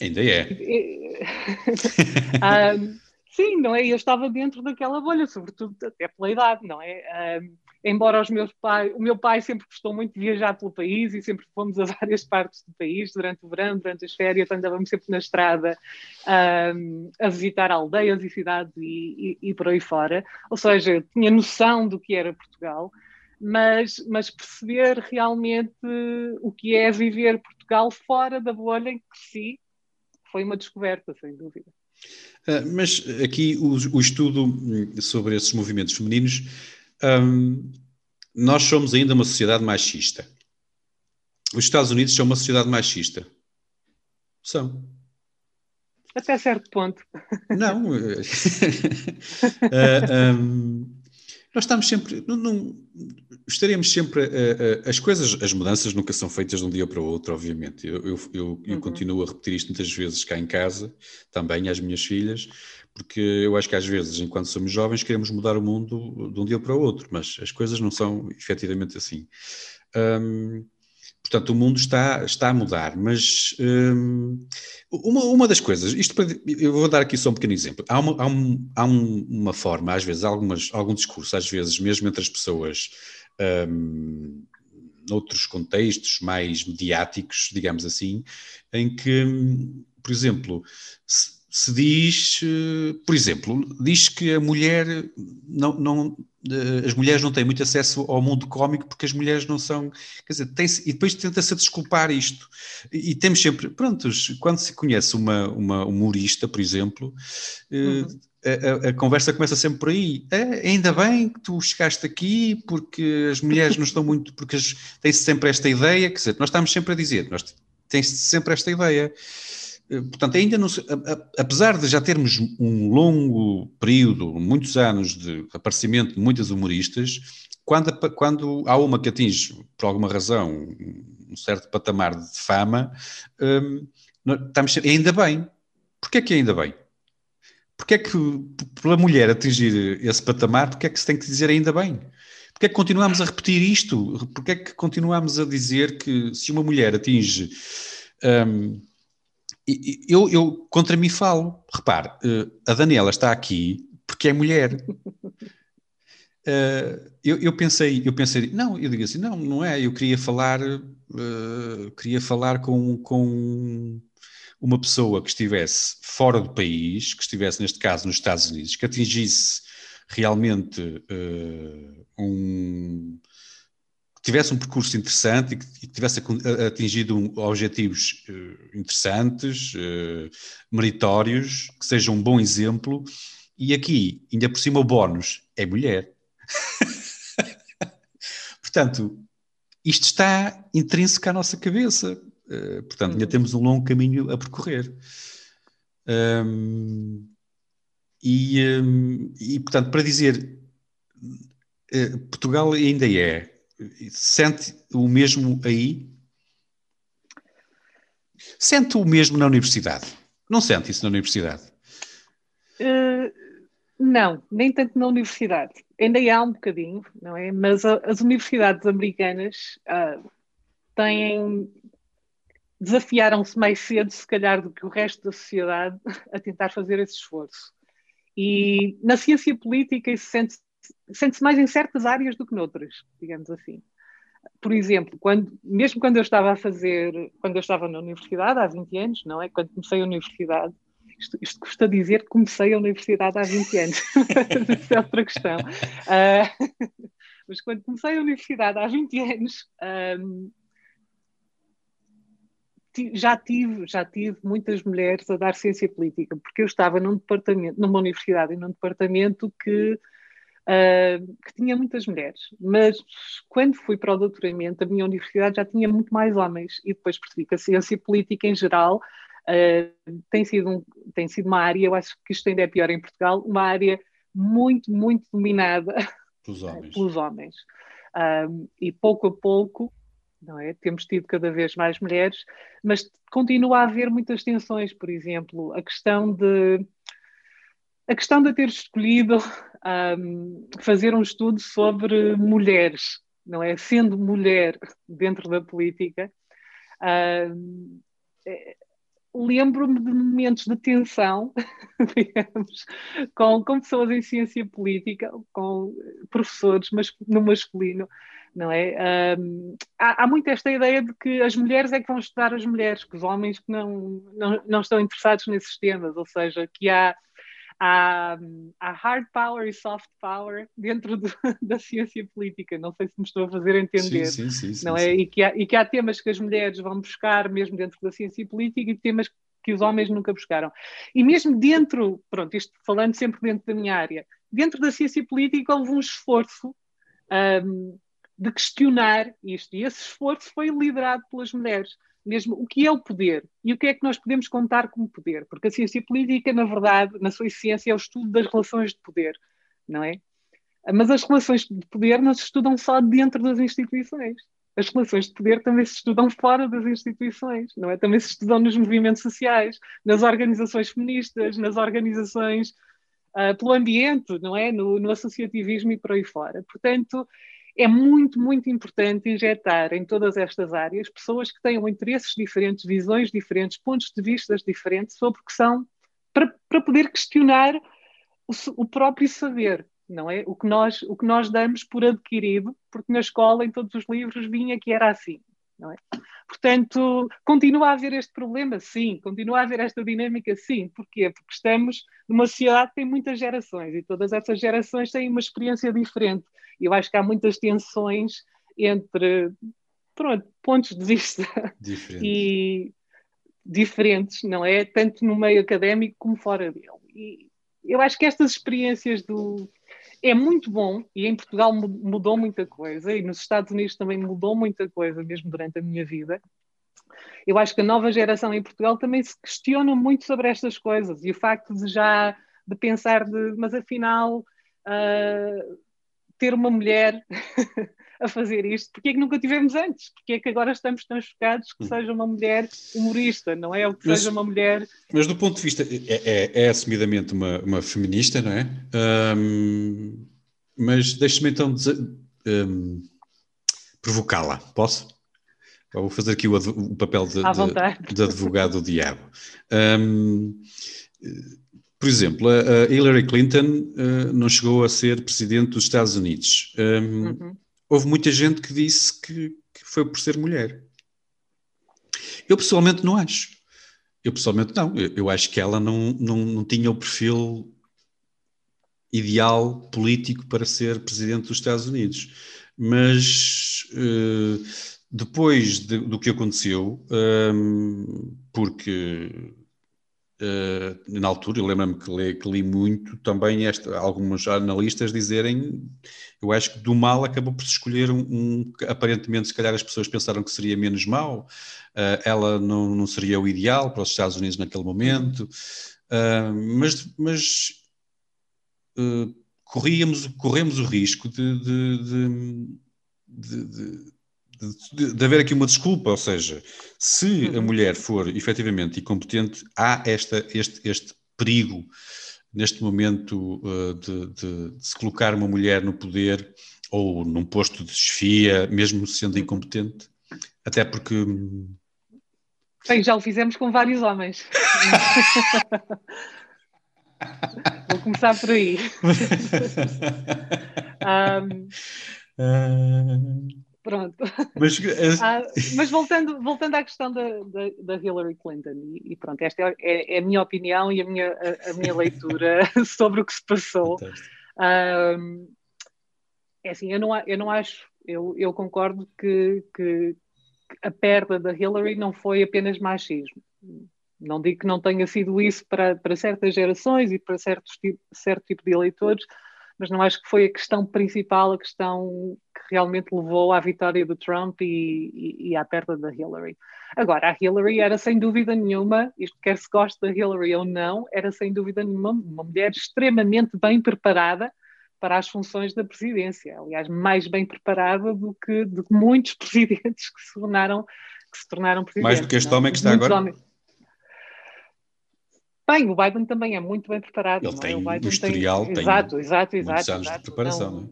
Ainda é. um, sim, não é? Eu estava dentro daquela bolha, sobretudo até pela idade, não é? Um, embora os meus pais, o meu pai sempre gostou muito de viajar pelo país e sempre fomos a várias partes do país durante o verão, durante as férias, andávamos sempre na estrada um, a visitar aldeias e cidades e, e, e, por aí fora. Ou seja, tinha noção do que era Portugal mas, mas perceber realmente o que é viver Portugal fora da bolha em que cresci foi uma descoberta, sem dúvida. Uh, mas aqui o, o, estudo sobre esses movimentos femininos, nós somos ainda uma sociedade machista. Os Estados Unidos são uma sociedade machista. São. Até certo ponto. Não. uh, um, nós estamos sempre. Não, não, estaremos sempre. Uh, uh, as coisas, as mudanças nunca são feitas de um dia para o outro, obviamente. Eu, eu, eu, eu uhum. continuo a repetir isto muitas vezes cá em casa, também às minhas filhas, porque eu acho que às vezes, enquanto somos jovens, queremos mudar o mundo de um dia para o outro, mas as coisas não são efetivamente assim. Um, Portanto, o mundo está, está a mudar, mas hum, uma, uma das coisas, isto eu vou dar aqui só um pequeno exemplo. Há uma, há um, há um, uma forma, às vezes, algumas, algum discurso, às vezes, mesmo entre as pessoas, hum, noutros contextos mais mediáticos, digamos assim, em que, por exemplo, se, se diz, eh, por exemplo, diz que a mulher não, não as mulheres não têm muito acesso ao mundo cómico porque as mulheres não são, quer dizer, tem e depois tenta-se desculpar isto. E, e, temos sempre, prontos, quando se conhece uma, uma humorista, por exemplo, eh, uhum. a, a, a, conversa começa sempre por aí. É, ainda bem que tu chegaste aqui porque as mulheres não estão muito, porque tem-se sempre esta ideia, quer dizer, nós estamos sempre a dizer, nós tem-se sempre esta ideia. Portanto, ainda não se, apesar de já termos um longo período, muitos anos de aparecimento de muitas humoristas, quando, quando há uma que atinge, por alguma razão, um certo patamar de fama, um, estamos, ainda bem. Porquê que ainda bem? porque é que, pela mulher atingir esse patamar, porque é que se tem que dizer ainda bem? Porque é que continuamos a repetir isto? Porque é que continuamos a dizer que se uma mulher atinge. Um, eu, eu, contra mim falo. Repare, uh, a Daniela está aqui porque é mulher. Uh, eu, eu, pensei, eu pensei, não, eu digo assim, não, não é, eu queria falar, uh, queria falar com, com uma pessoa que estivesse fora do país, que estivesse neste caso nos Estados Unidos, que atingisse realmente uh, um tivesse um percurso interessante e que, tivesse atingido objetivos uh, interessantes, uh, meritórios, que seja um bom exemplo. E aqui, ainda por cima, o bónus é mulher. portanto, isto está intrínseco à nossa cabeça. Uh, portanto, ainda uhum. temos um longo caminho a percorrer. E, e, portanto, para dizer, Portugal ainda é. Sente o mesmo aí? Sente o mesmo na universidade? Não sente isso na universidade? Uh, não, nem tanto na universidade. Ainda há um bocadinho, não é? Mas a, as universidades americanas uh, têm desafiaram-se mais cedo, se calhar, do que o resto da sociedade a tentar fazer esse esforço. E na ciência política isso sente-se sente mais em certas áreas do que noutras, digamos assim. Por exemplo, quando, mesmo quando eu estava a fazer, quando eu estava na universidade, há 20 anos, não é? Quando comecei a universidade, isto, isto custa dizer que comecei a universidade há 20 anos, isso é outra questão. Uh, mas quando comecei a universidade há 20 anos, um, já tive, já tive muitas mulheres a dar ciência política, porque eu estava num departamento, numa universidade e num departamento que, uh, que tinha muitas mulheres. Mas quando fui para o doutoramento, a minha universidade já tinha muito mais homens, e depois percebi que a ciência política em geral uh, tem, sido um, tem sido uma área, eu acho que isto ainda é pior em Portugal, uma área muito, muito dominada pelos homens. pelos homens. Uh, e pouco a pouco é? Temos tido cada vez mais mulheres, mas continua a haver muitas tensões, por exemplo, a questão de a questão de ter escolhido um, fazer um estudo sobre mulheres, não é? Sendo mulher dentro da política, é, lembro-me de momentos de tensão, digamos, com, com pessoas em ciência política, com professores mas no masculino, não é? Um, há, há muito esta ideia de que as mulheres é que vão estudar as mulheres, que os homens que não, não, não estão interessados nesses temas, ou seja, que há, há, há hard power e soft power dentro de, da ciência política, não sei se me estou a fazer entender, sim, sim, sim, não é? E que, há, e que há temas que as mulheres vão buscar mesmo dentro da ciência política e temas que os homens nunca buscaram. E mesmo dentro, pronto, isto falando sempre dentro da minha área, dentro da ciência política houve um esforço um, de questionar isto. E esse esforço foi liderado pelas mulheres. Mesmo o que é o poder e o que é que nós podemos contar como poder, porque a ciência política, na verdade, na sua essência, é o estudo das relações de poder, não é? Mas as relações de poder não se estudam só dentro das instituições. As relações de poder também se estudam fora das instituições, não é? Também se estudam nos movimentos sociais, nas organizações feministas, nas organizações uh, pelo ambiente, não é? No, no associativismo e por aí fora. Portanto, é muito, muito importante injetar em todas estas áreas pessoas que tenham interesses diferentes, visões diferentes, pontos de vista diferentes sobre o que são, para, para poder questionar o, o, próprio saber, não é? O que, nós, o que nós damos por adquirido, porque na escola, em todos os livros, vinha que era assim, não é? Portanto, continua a haver este problema? Sim. Continua a haver esta dinâmica? Sim. Porquê? Porque estamos numa sociedade que tem muitas gerações e todas essas gerações têm uma experiência diferente. Eu acho que há muitas tensões entre pronto, pontos de vista diferentes. e diferentes, não é? Tanto no meio académico como fora dele. E eu acho que estas experiências do, é muito bom e em Portugal mudou muita coisa e nos Estados Unidos também mudou muita coisa, mesmo durante a minha vida. Eu acho que a nova geração em Portugal também se questiona muito sobre estas coisas e o facto de já de pensar de, mas afinal uh, ter uma mulher a fazer isto? Porquê é que nunca tivemos antes? Porquê é que agora estamos tão chocados que seja uma mulher humorista, não é? Ou que Mas- seja uma mulher. Mas do ponto de vista, é, é- é assumidamente uma, uma feminista, não é? Ahm, mas deixe-me então ahm, provocá-la, posso? Eu vou fazer aqui o, o papel de, de- de advogado do diabo. Ahm, por exemplo, a, Hillary Clinton ah, não chegou a ser presidente dos Estados Unidos. Ahm, Uhum. houve muita gente que disse que, que foi por ser mulher. Eu pessoalmente não acho. Eu pessoalmente não. Eu, eu acho que ela não, não, não tinha o perfil ideal político para ser presidente dos Estados Unidos. Mas eh, depois de- do que aconteceu, hum, porque eh, na altura, eu lembro-me que, li- que li muito também esta, alguns analistas dizerem, eu acho que do mal acabou por se escolher um, um aparentemente se calhar as pessoas pensaram que seria menos mau, eh, ela não, não seria o ideal para os Estados Unidos naquele momento, eh, mas, mas corríamos, corremos o risco de, de, de, de- de- haver aqui uma desculpa, ou seja, se a Uhum. mulher for efetivamente incompetente, há esta, este, este perigo neste momento uh, de, de- de se colocar uma mulher no poder ou num posto de chefia, mesmo sendo incompetente, até porque hum, Bem, já o fizemos com vários homens. Vou começar por aí. Ahm, pronto. mas uh, Ah, mas voltando, voltando à questão da, da, da Hillary Clinton, e, e pronto, esta é, é- é a minha opinião e a minha, a, a minha leitura sobre o que se passou. é assim, eu não, eu não acho, eu, eu concordo que, que- que a perda da Hillary não foi apenas machismo. Não digo que não tenha sido isso para, para certas gerações e para certos certo tipo de eleitores, mas não acho que foi a questão principal, a questão que realmente levou à vitória do Trump e, e- e à perda da Hillary. Agora, a Hillary era sem dúvida nenhuma, isto quer se goste da Hillary ou não, era sem dúvida nenhuma uma mulher extremamente bem preparada para as funções da presidência. Aliás, mais bem preparada do que muitos presidentes que se tornaram, que se tornaram presidentes. Mais do que este não é? homem que está Muitos agora? homens- Bem, o Biden também é muito bem preparado. Ele não é? tem O um Biden historial, tem Exato, exato, exato. muitos anos de exato. preparação, Não- não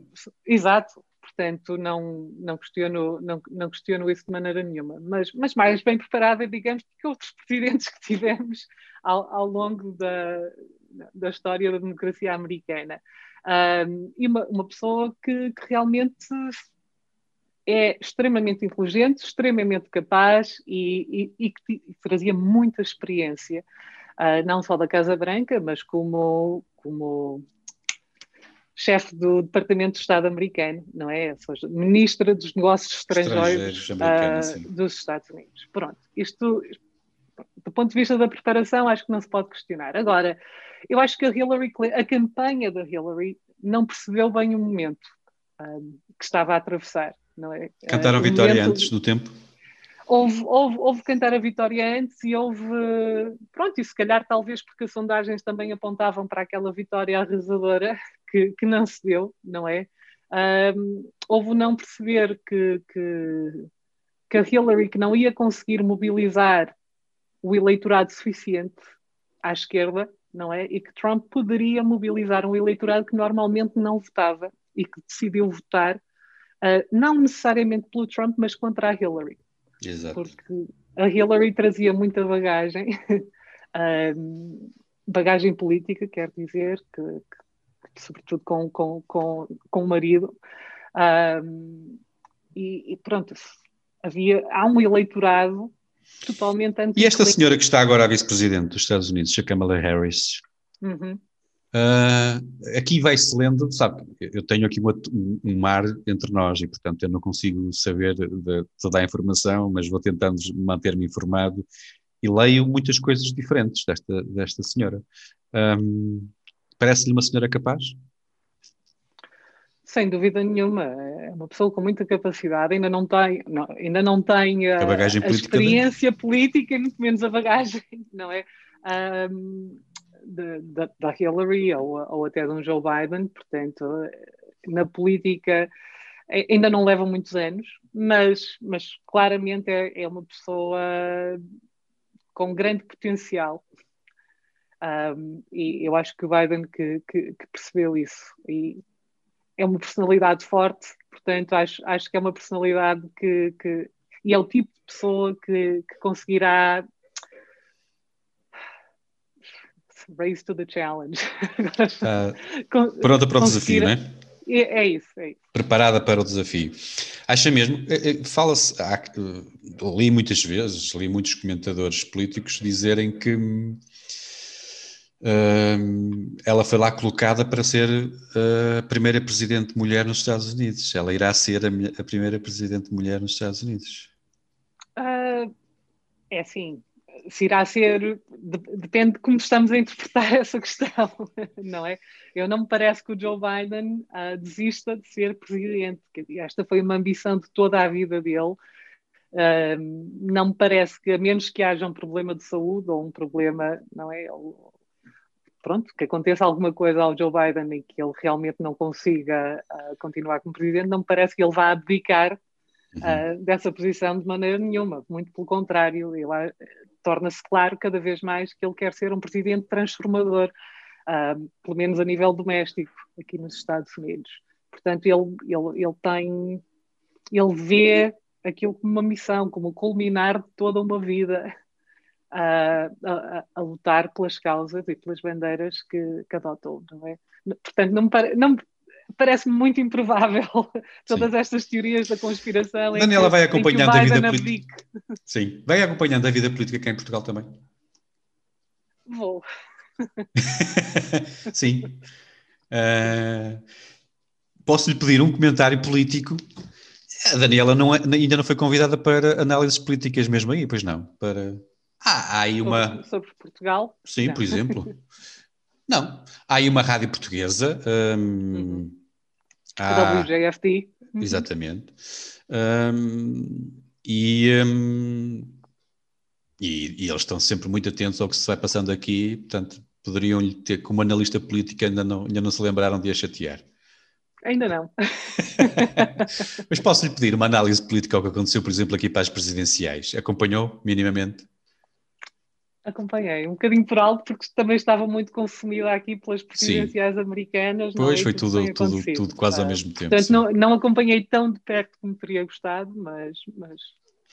Exato. Portanto, não, não, questiono, não, não questiono isso de maneira nenhuma. Mas, mas mais bem preparada, digamos, do que outros presidentes que tivemos ao, ao longo da, da história da democracia americana. Um, e uma, uma pessoa que, que realmente é extremamente inteligente, extremamente capaz e, e- e que trazia muita experiência, ah, não só da Casa Branca, mas como, como chefe do Departamento de Estado americano, não é? Ou seja, ministra dos Negócios Estrangeiros, Estrangeiros sim. dos Estados Unidos. Pronto, isto, do ponto de vista da preparação, acho que não se pode questionar. Agora, eu acho que a Hillary, Clinton- a campanha da Hillary não percebeu bem o momento ah, que estava a atravessar, não é? Cantaram Ah, o vitória momento- antes do tempo? Houve, houve, houve cantar a vitória antes e houve. Pronto, e se calhar talvez porque as sondagens também apontavam para aquela vitória arrasadora que, que não se deu, não é? Ahm, houve o não perceber que, que, que a Hillary que não ia conseguir mobilizar o eleitorado suficiente à esquerda, não é? E que Trump poderia mobilizar um eleitorado que normalmente não votava e que decidiu votar, ah, não necessariamente pelo Trump, mas contra a Hillary Exato. porque a Hillary trazia muita bagagem, bagagem política, quer dizer, que, que- sobretudo com, com, com, com o marido. E, e pronto, havia, há um eleitorado totalmente anti E esta senhora que está agora a vice-presidente dos Estados Unidos, a Kamala Harris, Uhum. Ah, aqui vai-se lendo, sabe, eu tenho aqui uma- um, um mar entre nós e, portanto, eu não consigo saber de toda a informação, mas vou tentando manter-me informado e leio muitas coisas diferentes desta, desta senhora. Ahm, Parece-lhe uma senhora capaz? Sem dúvida nenhuma, é uma pessoa com muita capacidade, ainda não tem, não, ainda não tem a, A a política experiência política, e muito menos a bagagem, não é? De- da, da Hillary ou, ou até de um Joe Biden, portanto, na política ainda não leva muitos anos, mas, mas claramente é, é uma pessoa com grande potencial. Um, e eu acho que o Biden que, que, que, percebeu isso. E é uma personalidade forte, portanto, acho, acho que é uma personalidade que, que e é o tipo de pessoa que, que conseguirá raise to the challenge. Uh, pronta para o desafio, não é? É, é isso, é isso. Preparada para o desafio. Acha mesmo? Eh, eh, fala-se, li muitas vezes, li muitos comentadores políticos dizerem que uh, ela foi lá colocada para ser a primeira presidente mulher nos Estados Unidos. Ela irá ser a, a primeira presidente mulher nos Estados Unidos. Uh, é assim, se irá ser, depende de como estamos a interpretar essa questão, não é? Eu não me parece que o Joe Biden uh, desista de ser presidente, esta foi uma ambição de toda a vida dele. Uh, não me parece que, a menos que haja um problema de saúde ou um problema, não é? Pronto, que aconteça alguma coisa ao Joe Biden e que ele realmente não consiga uh, continuar como presidente, não me parece que ele vá abdicar uhum. dessa posição de maneira nenhuma, muito pelo contrário, ele torna-se claro cada vez mais que ele quer ser um presidente transformador, uh, pelo menos a nível doméstico, aqui nos Estados Unidos. Portanto, ele, ele, ele tem, ele vê aquilo como uma missão, como o culminar de toda uma vida uh, a, a, lutar pelas causas e pelas bandeiras que, que adotou, não é? Portanto, não me, pare, não, parece-me muito improvável todas Sim. estas teorias da conspiração. Daniela vai acompanhando a vida política. Sim, vai acompanhando a vida política cá em Portugal também. Vou. Sim. Uh, Posso-lhe pedir um comentário político? A Daniela não é, ainda não foi convidada para análises políticas mesmo aí, pois não? Para... Ah, há aí uma. Sobre, sobre Portugal? Sim, não. por exemplo. Não, há aí uma rádio portuguesa. Um, uhum. há, WJFT. Uhum. Exatamente. Um, e, um, e, e, eles estão sempre muito atentos ao que se vai passando aqui, portanto, poderiam lhe ter, como analista política, ainda não, ainda não se lembraram de a chatear. Ainda não. Mas posso lhe pedir uma análise política ao que aconteceu, por exemplo, aqui para as presidenciais? Acompanhou minimamente? Acompanhei, um bocadinho por alto, porque também estava muito consumida aqui pelas presidenciais Sim. americanas. Pois, é? foi tudo, tudo, tudo quase ao mesmo tempo. Portanto, não, não, acompanhei tão de perto como teria gostado, mas. Mas,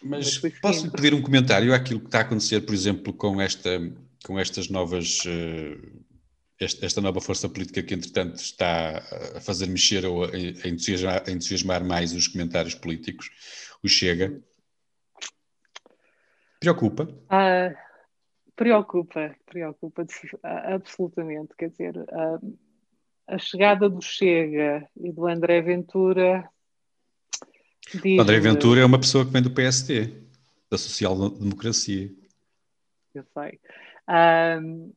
mas, mas posso pedir um comentário àquilo que está a acontecer, por exemplo, com, esta, com estas novas. Uh, esta, esta, nova força política que, entretanto, está a fazer mexer ou a, a, entusiasmar, a entusiasmar mais os comentários políticos, o Chega. Preocupa? Uh, Preocupa, preocupa absolutamente. Quer dizer, a, a chegada do Chega e do André Ventura. Diz... André Ventura é uma pessoa que vem do PSD, da social-democracia. Eu sei. Um,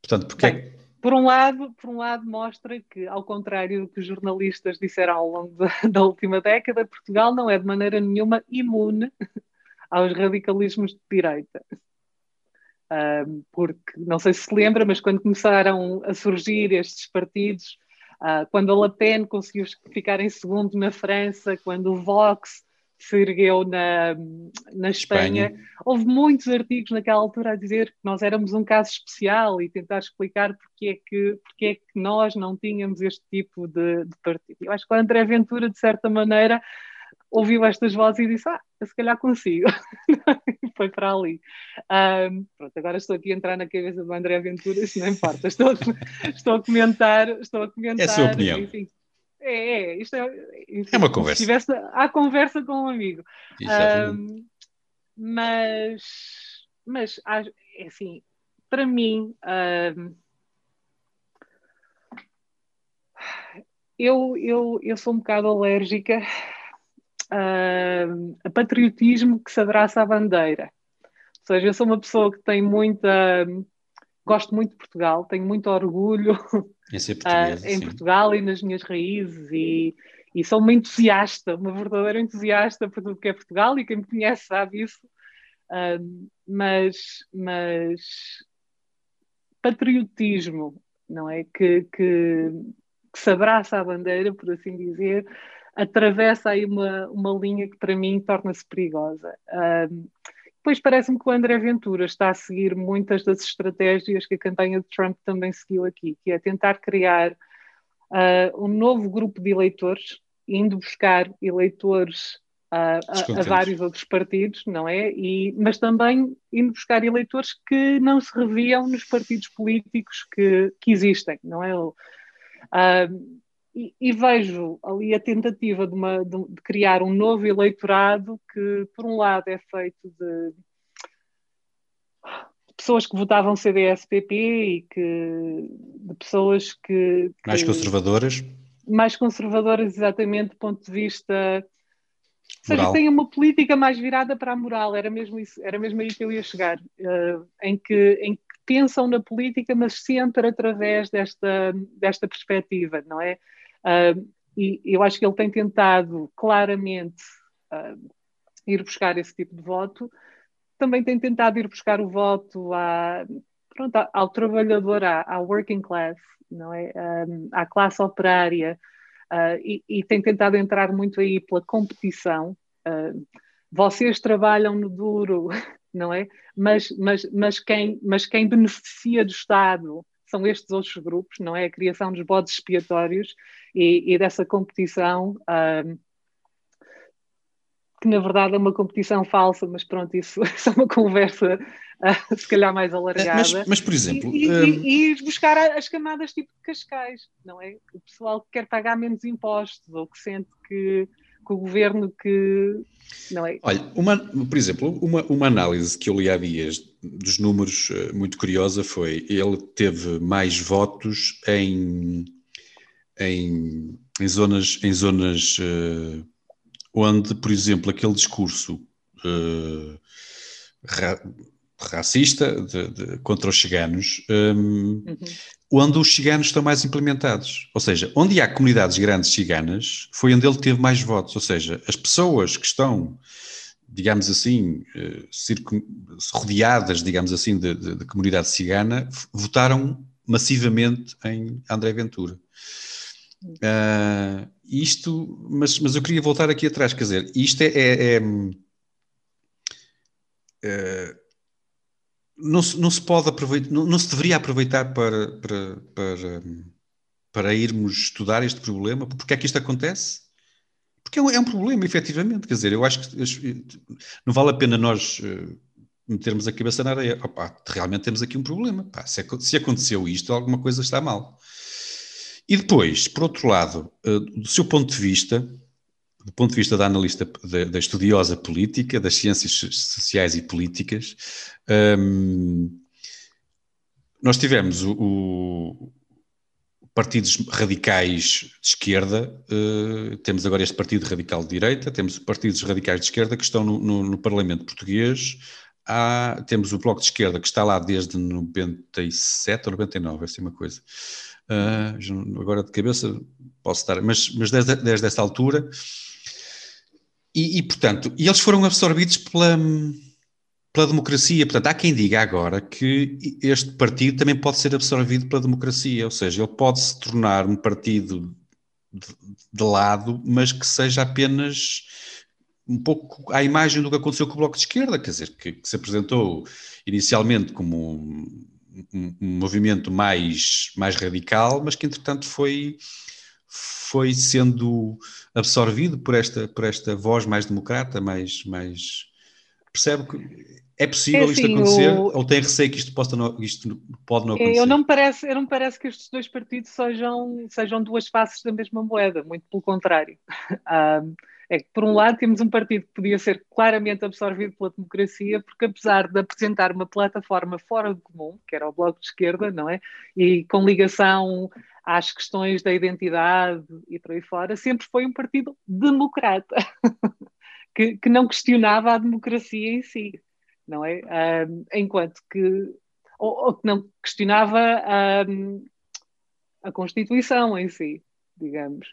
Portanto, porque é bem, por um lado, por um lado mostra que, ao contrário do que os jornalistas disseram ao longo da, da última década, Portugal não é de maneira nenhuma imune aos radicalismos de direita porque não sei se se lembra, mas quando começaram a surgir estes partidos, uh, quando a Le Pen conseguiu ficar em segundo na França, quando o Vox se ergueu na, na Espanha, Espanha, houve muitos artigos naquela altura a dizer que nós éramos um caso especial e tentar explicar porque é que, porque é que nós não tínhamos este tipo de, de partido. Eu acho que o André Ventura, de certa maneira, ouviu estas vozes e disse: Ah, eu se calhar consigo. foi para ali. Um, pronto, agora estou aqui a entrar na cabeça do André Aventura, isso não importa. Estou, estou a comentar, estou a comentar. É a sua opinião. Enfim, é, é, isto é, enfim, é uma conversa. Se estivesse à conversa com um amigo. Um, mas, mas, é assim, para mim, um, eu, eu, eu sou um bocado alérgica uh, a patriotismo que se abraça à bandeira. Ou seja, eu sou uma pessoa que tem muita. Gosto muito de Portugal, tenho muito orgulho em, uh, em Portugal e nas minhas raízes e, e sou uma entusiasta, uma verdadeira entusiasta por tudo que é Portugal e quem me conhece sabe isso. Uh, mas, mas patriotismo, não é? Que, que, que, se abraça à bandeira, por assim dizer, atravessa aí uma, uma linha que para mim torna-se perigosa. Um, depois parece-me que o André Ventura está a seguir muitas das estratégias que a campanha de Trump também seguiu aqui, que é tentar criar uh, um novo grupo de eleitores, indo buscar eleitores uh, a, a, vários outros partidos, não é? E, mas também indo buscar eleitores que não se reviam nos partidos políticos que, que existem, não é? Uh, e, e, vejo ali a tentativa de, uma, de, de, criar um novo eleitorado que, por um lado, é feito de pessoas que votavam CDS-PP e que de pessoas que, que, mais conservadoras? Mais conservadoras exatamente do ponto de vista ou seja, tem uma política mais virada para a moral era mesmo isso era mesmo aí que eu ia chegar uh, em que em que pensam na política mas sempre através desta desta perspectiva não é Uh, e eu acho que ele tem tentado claramente uh, ir buscar esse tipo de voto, também tem tentado ir buscar o voto à, pronto, ao trabalhador, à, à working class, não é? Um, à classe operária, uh, e, e, tem tentado entrar muito aí pela competição. vocês trabalham no duro, não é? Mas, mas, mas, quem, mas quem beneficia do Estado são estes outros grupos, não é? A criação dos bodes expiatórios e, e dessa competição, um, que na verdade é uma competição falsa, mas pronto, isso, é uma conversa uh, se calhar mais alargada. Mas, mas por exemplo. E, um... e, e, buscar as camadas tipo de Cascais, não é? O pessoal que quer pagar menos impostos ou que sente que que o governo que. Não é? Olha, uma, por exemplo, uma, uma análise que eu li há dias dos números eh, muito curiosa foi: ele teve mais votos em, em, em zonas, em zonas uh, onde, por exemplo, aquele discurso uh, racista de, de, contra os ciganos um, uhum onde os ciganos estão mais implementados. Ou seja, onde há comunidades grandes ciganas, foi onde ele teve mais votos. Ou seja, as pessoas que estão, digamos assim, eh, rodeadas, digamos assim, de, de, de comunidade cigana, votaram massivamente em André Ventura. Uh, isto, mas, mas eu queria voltar aqui atrás, quer dizer, isto é, é, é, é não se, não se pode aproveitar, não, não, se deveria aproveitar para, para, para, para irmos estudar este problema? Porque é que isto acontece? Porque é um, é um problema, efetivamente. Quer dizer, eu acho que não vale a pena nós uh, metermos a cabeça na areia. Opa, realmente temos aqui um problema. Pá, se, se, aconteceu isto, alguma coisa está mal. E depois, por outro lado, uh, do seu ponto de vista, do ponto de vista da analista, da, da estudiosa política, das ciências sociais e políticas, um, nós tivemos o, o, partidos radicais de esquerda, uh, temos agora este partido radical de direita, temos partidos radicais de esquerda que estão no, no, no Parlamento português, Há, temos o Bloco de Esquerda que está lá desde 97 ou 99, é assim uma coisa. Uh, agora de cabeça posso estar, mas, mas desde, desde essa altura e, e, portanto, e eles foram absorvidos pela, pela democracia. Portanto, há quem diga agora que este partido também pode ser absorvido pela democracia, ou seja, ele pode se tornar um partido de, de lado, mas que seja apenas um pouco à imagem do que aconteceu com o Bloco de Esquerda, quer dizer, que, que se apresentou inicialmente como um, um, um, movimento mais, mais radical, mas que entretanto foi foi sendo absorvido por esta, por esta voz mais democrata, mais, mais... percebe que é possível é assim, isto acontecer o... ou tem receio que isto, possa não, isto pode não acontecer? Eu não, me parece, eu não me parece que estes dois partidos sejam, sejam duas faces da mesma moeda, muito pelo contrário. Um, é que, por um lado, temos um partido que podia ser claramente absorvido pela democracia, porque apesar de apresentar uma plataforma fora do comum, que era o Bloco de Esquerda, não é? E com ligação às questões da identidade e por aí fora, sempre foi um partido democrata, que, que, não questionava a democracia em si, não é? Um, enquanto que, ou, que não questionava um, a Constituição em si, digamos.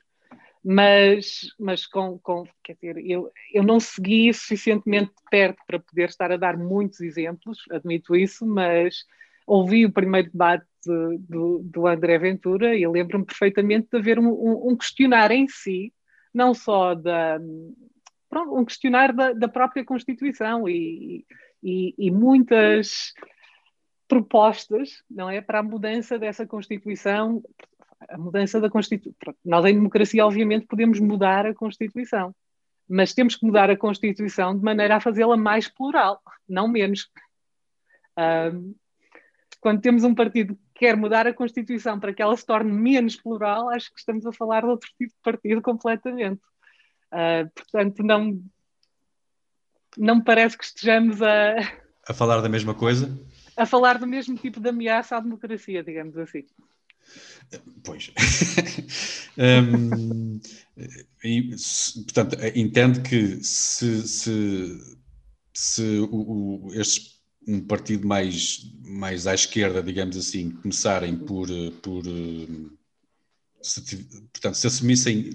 Mas, mas com, com, quer dizer, eu, eu não segui suficientemente de perto para poder estar a dar muitos exemplos, admito isso, mas ouvi o primeiro debate do, do André Ventura e lembro-me perfeitamente de haver um, um, questionar em si não só da um questionar da, da própria Constituição e, e, e, muitas propostas, não é, para a mudança dessa Constituição, a mudança da Constituição. Nós em democracia, obviamente, podemos mudar a Constituição, mas temos que mudar a Constituição de maneira a fazê-la mais plural, não menos. Um, quando temos um partido que quer mudar a Constituição para que ela se torne menos plural, acho que estamos a falar de outro tipo de partido completamente. Uh, portanto, não, não me parece que estejamos a. A falar da mesma coisa? A falar do mesmo tipo de ameaça à democracia, digamos assim. Pois. um, e, portanto, entende que se, se, se o, o, estes um partido mais, mais à esquerda, digamos assim, começarem por, por se, portanto, se assumissem,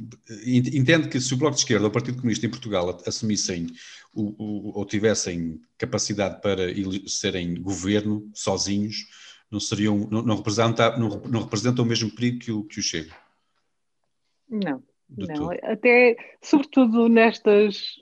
entende que se o Bloco de Esquerda ou o Partido Comunista em Portugal assumissem o, o, ou tivessem capacidade para serem governo sozinhos, não seriam, não, não, representa, não, não representam o mesmo perigo que o, que o Chega? Não, não. Até, sobretudo nestas,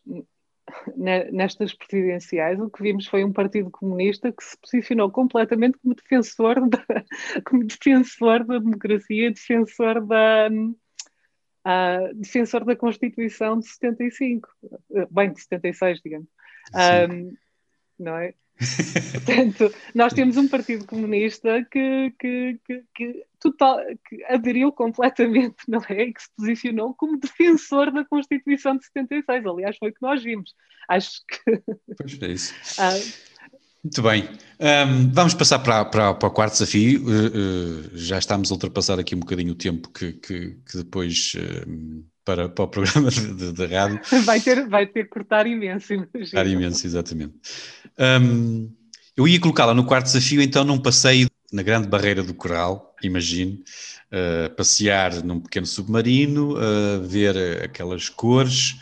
nestas presidenciais, o que vimos foi um Partido Comunista que se posicionou completamente como defensor da, como defensor da democracia, defensor da, uh, defensor da Constituição de 75, bem, de 76, digamos. Um, não é? Portanto, nós temos um Partido Comunista que, que, que, que, total, que aderiu completamente, não é? E que se posicionou como defensor da Constituição de 76. Aliás, foi o que nós vimos. Acho que. Pois é isso. Ah, muito bem. Um, vamos passar para, para, para, o quarto desafio. Uh, uh, já estamos a ultrapassar aqui um bocadinho o tempo que, que, que depois. Uh, para, para o programa de, de, de, rádio. Vai ter, vai ter que cortar imenso, imagino. Cortar imenso, exatamente. Um, eu ia colocá-la no quarto desafio, então, num passeio na grande barreira do coral, imagine, uh, passear num pequeno submarino, uh, ver aquelas cores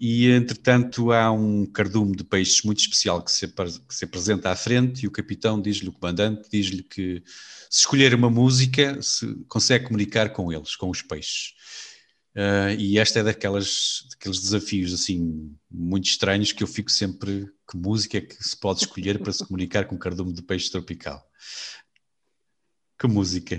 e, entretanto, há um cardume de peixes muito especial que se, que se apresenta à frente e o capitão diz-lhe, o comandante, diz-lhe que se escolher uma música, se consegue comunicar com eles, com os peixes. Uh, e esta é daquelas, daqueles desafios assim muito estranhos que eu fico sempre que música é que se pode escolher para se comunicar com um cardume de peixe tropical. Que música?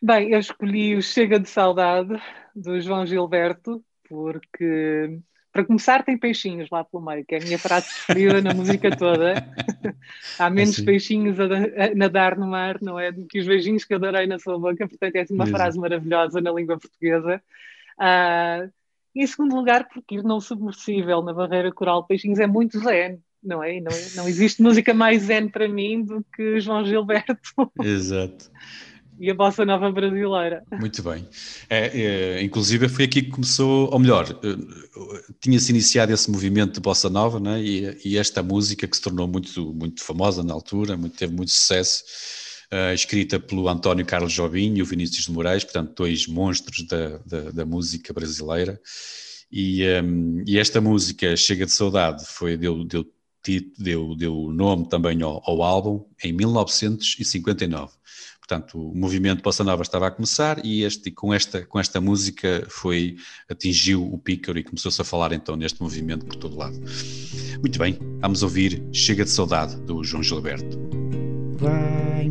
Bem, eu escolhi o Chega de Saudade do João Gilberto porque para começar, tem peixinhos lá pelo meio, que é a minha frase preferida na música toda. Há menos assim. peixinhos a, a, nadar no mar, não é? Do que os beijinhos que adorei na sua boca. Portanto, é assim uma Mesmo. frase maravilhosa na língua portuguesa. Uh, em segundo lugar, porque ir não submersível na barreira coral peixinhos é muito zen. Não é? Não, não existe música mais zen para mim do que João Gilberto. Exato e a bossa nova brasileira. Muito bem. É, é, inclusive foi aqui que começou, ou melhor, eh, tinha-se iniciado esse movimento de bossa nova, né? e, e, esta música que se tornou muito, muito famosa na altura, muito, teve muito sucesso, uh, escrita pelo António Carlos Jobim e o Vinícius de Moraes, portanto dois monstros da, da, da música brasileira. E, um, ehm, e, esta música, Chega de Saudade, foi, deu, deu, deu, deu nome também ao, ao álbum em 1959. Portanto, o movimento Bossa Nova estava a começar e este, com, esta, com esta música foi, atingiu o pícaro e começou-se a falar então neste movimento por todo lado. Muito bem, vamos ouvir Chega de Saudade, do João Gilberto. Vai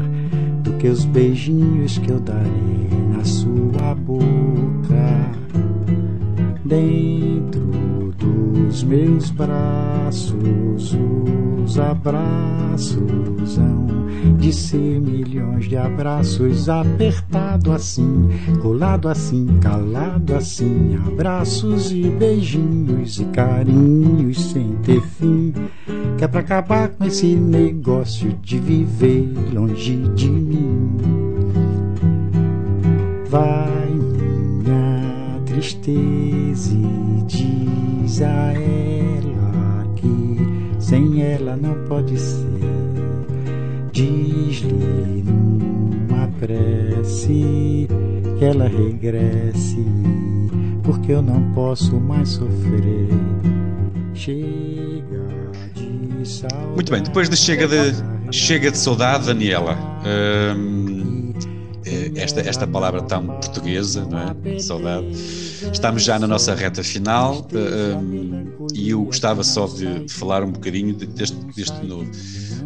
que os beijinhos que eu darei na sua boca. Dentro dos meus braços, os abraços hão de ser milhões de abraços, apertado assim, colado assim, calado assim, abraços e beijinhos e carinhos sem ter fim, que é pra acabar com esse negócio de viver longe de mim. Vai tristeza e diz a ela que sem ela não pode ser. Diz-lhe numa prece que ela regresse, porque eu não posso mais sofrer. Chega de saudade. Muito bem, depois de Chega de, chega de Saudade, Daniela. hum, esta, esta palavra tão portuguesa, não é? Saudade. Estamos já na nossa reta final eh, hum, e eu gostava só de, falar um bocadinho de- deste, deste no-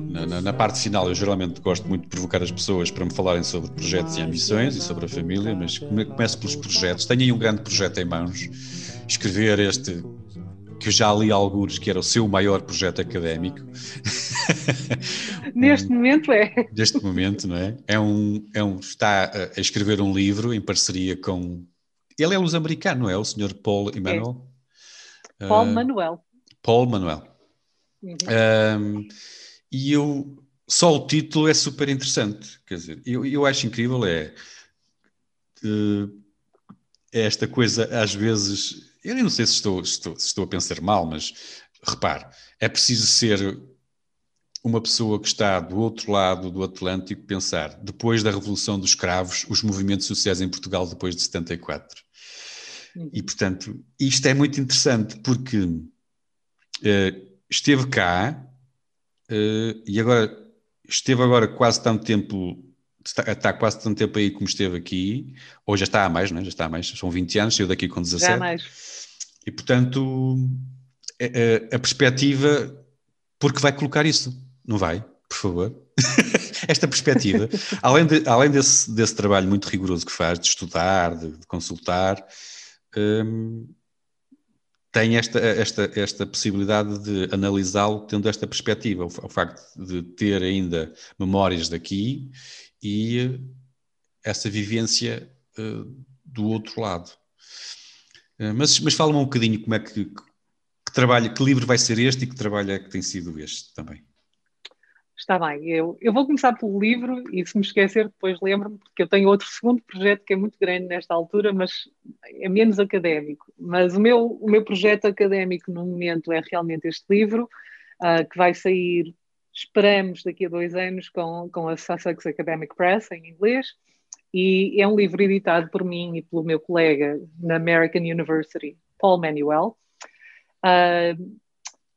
na, na- parte final. Eu geralmente gosto muito de provocar as pessoas para me falarem sobre projetos e ambições e sobre a família, mas come- começo pelos projetos. Tenho aí um grande projeto em mãos. Escrever este que eu já li alguns, que era o seu maior projeto académico. Neste momento é. Neste momento, não é? É um, é um, está a- escrever um livro em parceria com. Ele é luso-americano, não é? O Sr. Paul Emanuel? Paulo Ah, Manuel. Paul Manuel. Uhum. Um, e eu só o título é super interessante. Quer dizer, eu, eu acho incrível é, eh, é esta coisa, às vezes, eu não sei se estou, estou, se estou a pensar mal, mas repare, é preciso ser uma pessoa que está do outro lado do Atlântico pensar, depois da Revolução dos Cravos, os movimentos sociais em Portugal depois de 74. E, portanto, isto é muito interessante porque eh, esteve cá eh, e agora esteve agora quase tanto tempo, está, está quase tanto tempo aí como esteve aqui, ou já está há mais, não é? Já está há mais, são 20 anos, saiu daqui com 17. Já mais. E, portanto, a, a- a perspectiva, porque vai colocar isso, não vai, por favor? Esta perspectiva, além, de- além desse, desse trabalho muito rigoroso que faz, de estudar, de, de consultar, hum, tem esta, esta, esta possibilidade de analisá-lo tendo esta perspectiva, o, o facto de ter ainda memórias daqui e essa vivência eh, do outro lado. Eh, Mas, mas fala-me um bocadinho como é que, que trabalho, que livro vai ser este e que trabalho é que tem sido este também. Está bem, eu, eu vou começar pelo livro e se me esquecer depois lembro-me, porque eu tenho outro segundo projeto que é muito grande nesta altura, mas é menos académico. Mas o meu, o meu projeto académico no momento é realmente este livro, ah, que vai sair, esperamos, daqui a dois anos com, com a Sussex Academic Press, em inglês, e é um livro editado por mim e pelo meu colega na American University, Paul Manuel. Ah,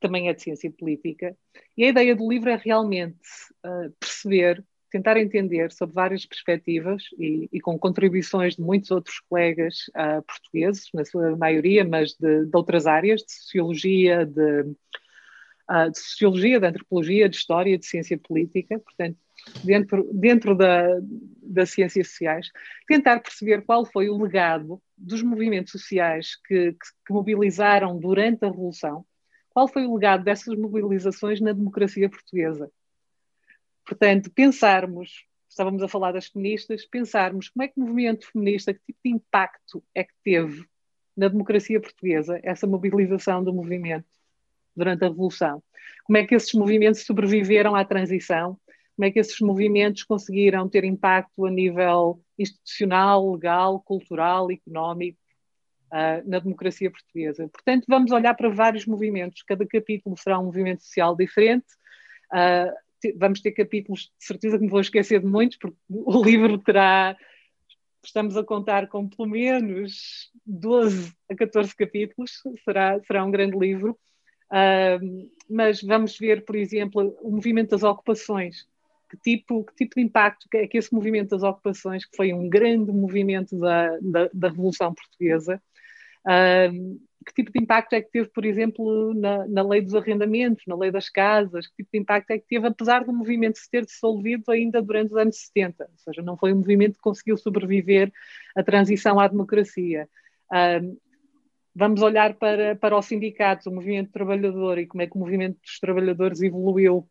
também é de ciência política. E a ideia do livro é realmente uh, perceber, tentar entender sobre várias perspectivas e, e, com contribuições de muitos outros colegas uh, portugueses, na sua maioria, mas de, de outras áreas, de sociologia, de, uh, de, sociologia, de antropologia, de história, de ciência política, portanto, dentro, dentro da, das ciências sociais, tentar perceber qual foi o legado dos movimentos sociais que, que, que mobilizaram durante a Revolução, qual foi o legado dessas mobilizações na democracia portuguesa. Portanto, pensarmos, estávamos a falar das feministas, pensarmos como é que o movimento feminista, que tipo de impacto é que teve na democracia portuguesa, essa mobilização do movimento durante a Revolução. Como é que esses movimentos sobreviveram à transição, como é que esses movimentos conseguiram ter impacto a nível institucional, legal, cultural, económico, Uh, na democracia portuguesa. Portanto, vamos olhar para vários movimentos. Cada capítulo será um movimento social diferente. Uh, vamos ter capítulos, de certeza que me vou esquecer de muitos, porque o livro terá. Estamos a contar com pelo menos 12 a 14 capítulos, será, será um grande livro. Uh, mas vamos ver, por exemplo, o movimento das ocupações. Que tipo, que tipo de impacto é que esse movimento das ocupações, que foi um grande movimento da, da, da Revolução Portuguesa, Que tipo de impacto é que teve, por exemplo, na, na, lei dos arrendamentos, na lei das casas? Que tipo de impacto é que teve, apesar do movimento se ter dissolvido ainda durante os anos 70? Ou seja, não foi um movimento que conseguiu sobreviver à transição à democracia. Vamos olhar para, para os sindicatos, o movimento trabalhador e como é que o movimento dos trabalhadores evoluiu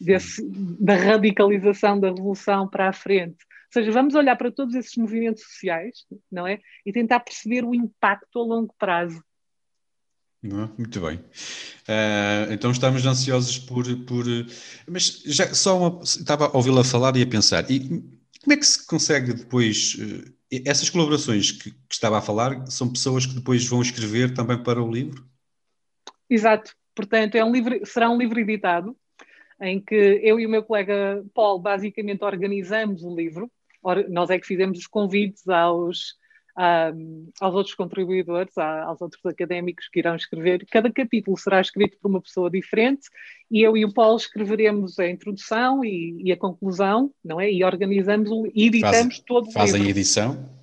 desse, da radicalização da revolução para a frente. Ou seja, vamos olhar para todos esses movimentos sociais, não é? E tentar perceber o impacto a longo prazo. Muito bem. Uh, então estamos ansiosos por, por. Mas já só uma. Estava a ouvi-la falar e a pensar. E como é que se consegue depois. Uh, essas colaborações que, que, estava a falar são pessoas que depois vão escrever também para o livro? Exato. Portanto, é um livro, será um livro editado em que eu e o meu colega Paulo basicamente organizamos o livro. Nós é que fizemos os convites aos, um, aos outros contribuidores, aos outros académicos que irão escrever. Cada capítulo será escrito por uma pessoa diferente e eu e o Paulo escreveremos a introdução e, e a conclusão, não é? E organizamos e editamos Faz, todo o fazem livro. Edição?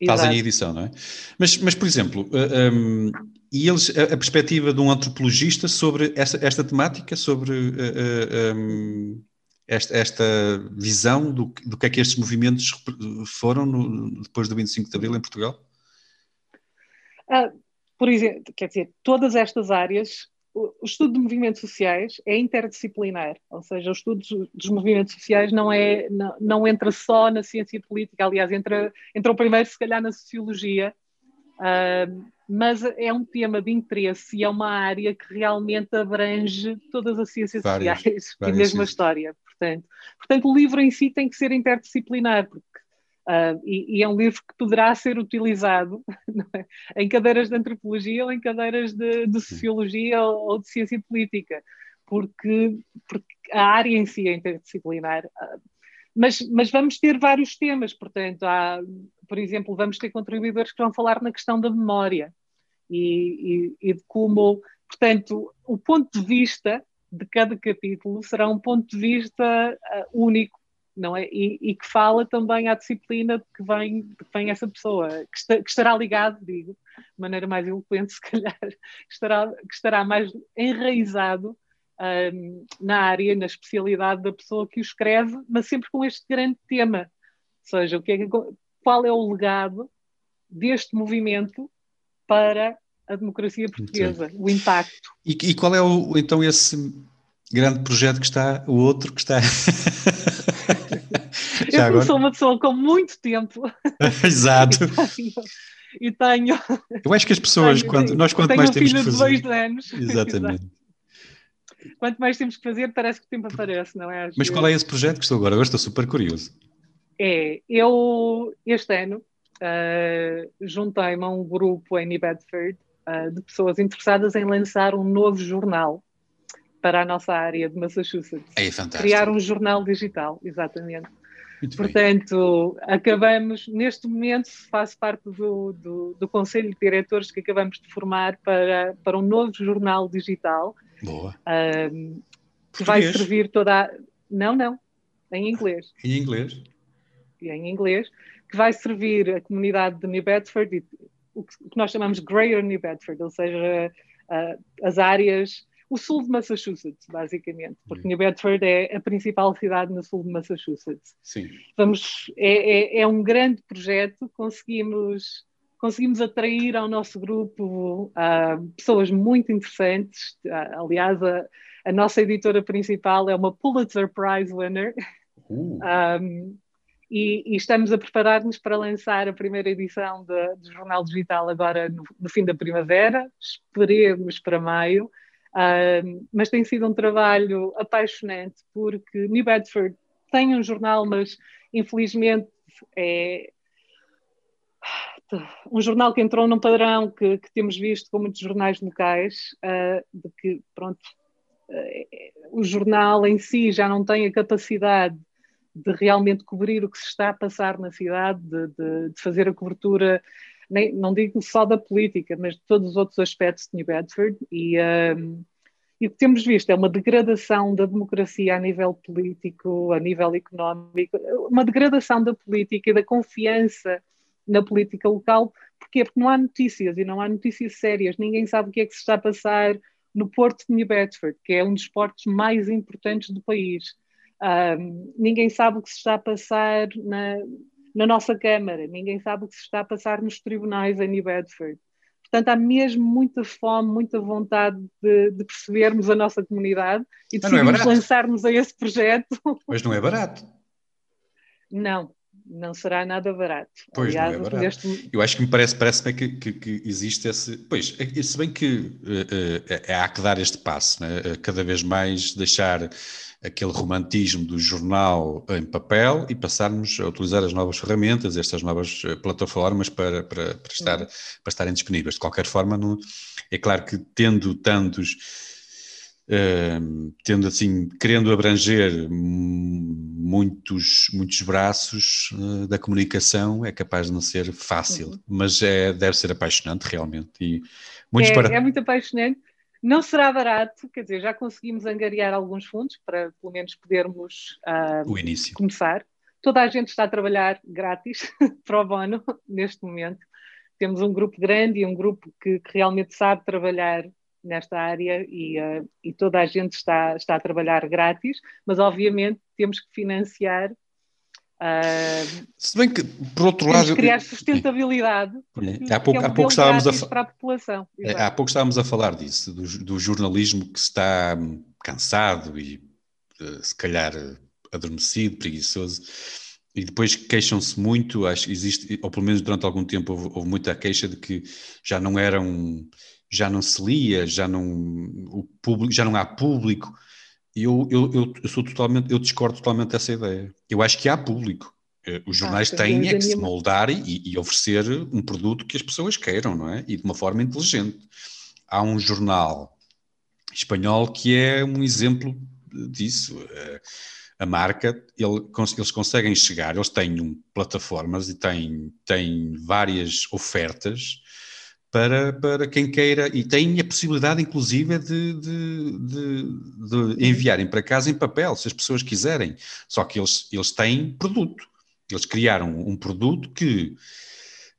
Exato. Fazem a edição, não é? Mas, mas por exemplo, um, e eles, a, a, perspectiva de um antropologista sobre esta, esta temática, sobre uh, uh, um, esta, esta, visão do, do que é que estes movimentos foram no, depois do 25 de Abril em Portugal? Uh, por exemplo, quer dizer, todas estas áreas, o, o, estudo de movimentos sociais é interdisciplinar, ou seja, o estudo dos, dos movimentos sociais não, é, não, não, entra só na ciência política, aliás, entra, entra primeiro, se calhar, na sociologia, Uh, mas é um tema de interesse e é uma área que realmente abrange todas as ciências várias, sociais várias e mesmo a história. Portanto, portanto, o livro em si tem que ser interdisciplinar, porque, uh, e, e, é um livro que poderá ser utilizado é? em cadeiras de antropologia ou em cadeiras de, de sociologia ou, ou, de ciência política, porque, porque, a área em si é interdisciplinar. Uh, mas, mas vamos ter vários temas, portanto, há, por exemplo, vamos ter contribuidores que vão falar na questão da memória e, e, e de como, portanto, o ponto de vista de cada capítulo será um ponto de vista uh, único, não é? E, e, que fala também à disciplina de que vem, de que vem essa pessoa, que, que, estará ligado, digo, de maneira mais eloquente, se calhar, que estará, que estará mais enraizado na área, na especialidade da pessoa que o escreve, mas sempre com este grande tema. Ou seja, o que é que, qual é o legado deste movimento para a democracia portuguesa, Sim. o impacto. E, e, qual é o, então esse grande projeto que está, o outro que está. Eu agora? sou uma pessoa com muito tempo. Exato. E tenho, Eu acho que as pessoas, tenho, quando, nós quanto mais temos que fazer. De dois anos. Exatamente. Quanto mais temos que fazer, parece que o tempo aparece, não é? Às Mas vezes. qual é esse projeto que estou agora? Agora estou super curioso. É, eu este ano uh, juntei-me a um grupo em New Bedford uh, de pessoas interessadas em lançar um novo jornal para a nossa área de Massachusetts. É fantástico. Criar um jornal digital, exatamente. Muito Portanto, bem. acabamos, neste momento, faço parte do, do, do, Conselho de Diretores que acabamos de formar para, para um novo jornal digital. Boa. Um, que vai servir toda a... Não, não, em inglês. Em inglês? E em inglês, que vai servir a comunidade de New Bedford, e, o que nós chamamos Greater New Bedford, ou seja, uh, as áreas o sul de Massachusetts, basicamente, porque New Bedford é a principal cidade no sul de Massachusetts. Sim. Vamos, é, é, é um grande projeto, conseguimos, conseguimos atrair ao nosso grupo uh, pessoas muito interessantes. Uh, aliás, a, a, nossa editora principal é uma Pulitzer Prize winner. Uh. Um, e, e, estamos a preparar-nos para lançar a primeira edição de, do Jornal Digital agora no, no fim da primavera, esperemos para maio. Uh, mas tem sido um trabalho apaixonante, porque New Bedford tem um jornal, mas infelizmente é um jornal que entrou num padrão que, que temos visto com muitos jornais locais, uh, de que, pronto, uh, o jornal em si já não tem a capacidade de realmente cobrir o que se está a passar na cidade, de, de, de fazer a cobertura nem, não digo só da política, mas de todos os outros aspectos de New Bedford. E, um, e o que temos visto é uma degradação da democracia a nível político, a nível económico, uma degradação da política e da confiança na política local. Porquê? Porque não há notícias e não há notícias sérias. Ninguém sabe o que é que se está a passar no Porto de New Bedford, que é um dos portos mais importantes do país. Um, ninguém sabe o que se está a passar na, na nossa Câmara, ninguém sabe o que se está a passar nos tribunais em New Bedford. Portanto, há mesmo muita fome, muita vontade de, de percebermos a nossa comunidade e não é lançar-nos a esse projeto. Mas não é barato. Não, não será nada barato. Pois, não é barato. neste- Eu acho que me parece, parece que, que, que existe esse. Pois, é- se bem que eh, eh, há que dar este passo, né? Eh, cada vez mais deixar aquele romantismo do jornal em papel e passarmos a utilizar as novas ferramentas, estas novas plataformas para, para, para, estar, para estarem disponíveis. De qualquer forma, não- é claro que tendo tantos. Tendo assim, querendo abranger muitos, muitos braços eh, da comunicação, é capaz de não ser fácil, mas é, deve ser apaixonante realmente. E muitos é, para... é muito apaixonante. Não será barato, quer dizer, já conseguimos angariar alguns fundos para pelo menos podermos o início. começar. Toda a gente está a trabalhar grátis para o bono neste momento. Temos um grupo grande e um grupo que, que realmente sabe trabalhar nesta área e, ah, e toda a gente está, está a trabalhar grátis, mas obviamente temos que financiar, ah, Se bem que, por outro temos lado. que criar sustentabilidade, porque há pouco- é um há pouco modelo estávamos a para a população. É, Exato. Há pouco estávamos a falar disso, do, do jornalismo que está hum, cansado e eh, se calhar adormecido, preguiçoso, e depois queixam-se muito, acho que existe, ou pelo menos durante algum tempo houve, houve muita queixa de que já não eram, já não se lia, já não, o público, já não há público. Eu, eu, eu, sou totalmente, eu discordo totalmente dessa ideia. Eu acho que há público. Eh, Os jornais sem têm é que se moldar e, e oferecer um produto que as pessoas queiram, não é? E de uma forma inteligente. Há um jornal espanhol que é um exemplo disso. Eh, A marca, ele- eles conseguem chegar, eles têm um- plataformas e têm, têm várias ofertas para, para quem queira, e têm a possibilidade, inclusive, de, de, de- de enviarem para casa em papel, se as pessoas quiserem. Só que eles, eles têm produto. Eles criaram um produto que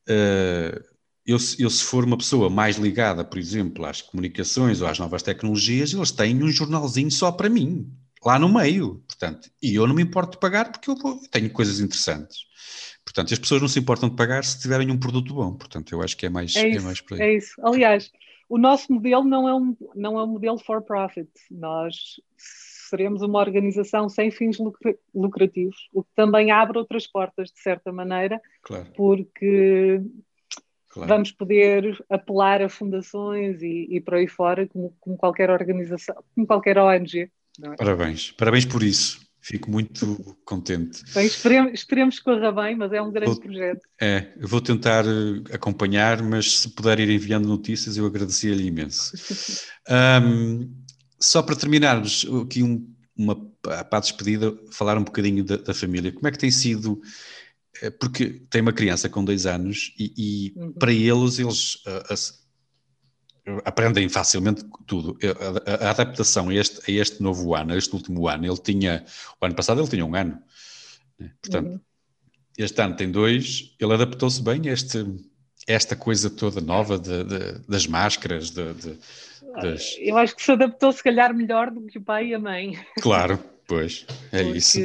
eh, eu, se- eu, se for uma pessoa mais ligada, por exemplo, às comunicações ou às novas tecnologias, eles têm um jornalzinho só para mim, lá no meio. Portanto, e eu não me importo de pagar porque eu vou- tenho coisas interessantes. Portanto, as pessoas não se importam de pagar se tiverem um produto bom. Portanto, eu acho que é mais, É é isso, mais por aí. é isso. Aliás, o nosso modelo não é um, não é um modelo for profit. Nós seremos uma organização sem fins lucra- lucrativos, o que também abre outras portas, de certa maneira, Claro, porque claro. vamos poder apelar a fundações e, e por aí fora, como, como qualquer organização, como qualquer ONG. é? Parabéns, parabéns por isso. Fico muito contente. Bem, esperemos, esperemos que corra bem, mas é um grande Vou- projeto. É, vou tentar eh, acompanhar, mas se puder ir enviando notícias, eu agradecia-lhe imenso. Ahm, só para terminarmos aqui um- uma para a despedida, falar um bocadinho da, da família. Como é que tem sido? eh, Porque tem uma criança com dois anos e, e Uhum. para eles, eles ah, as- aprendem facilmente tudo. A, a- a adaptação a este, a este novo ano, a este último ano, ele tinha, o ano passado ele tinha um ano. né? Portanto, Uhum. este ano tem dois, ele adaptou-se bem a este, esta coisa toda nova de- de- das máscaras, de- das... Eu acho que se adaptou, se calhar, melhor do que o pai e a mãe. Claro, pois, é porque isso.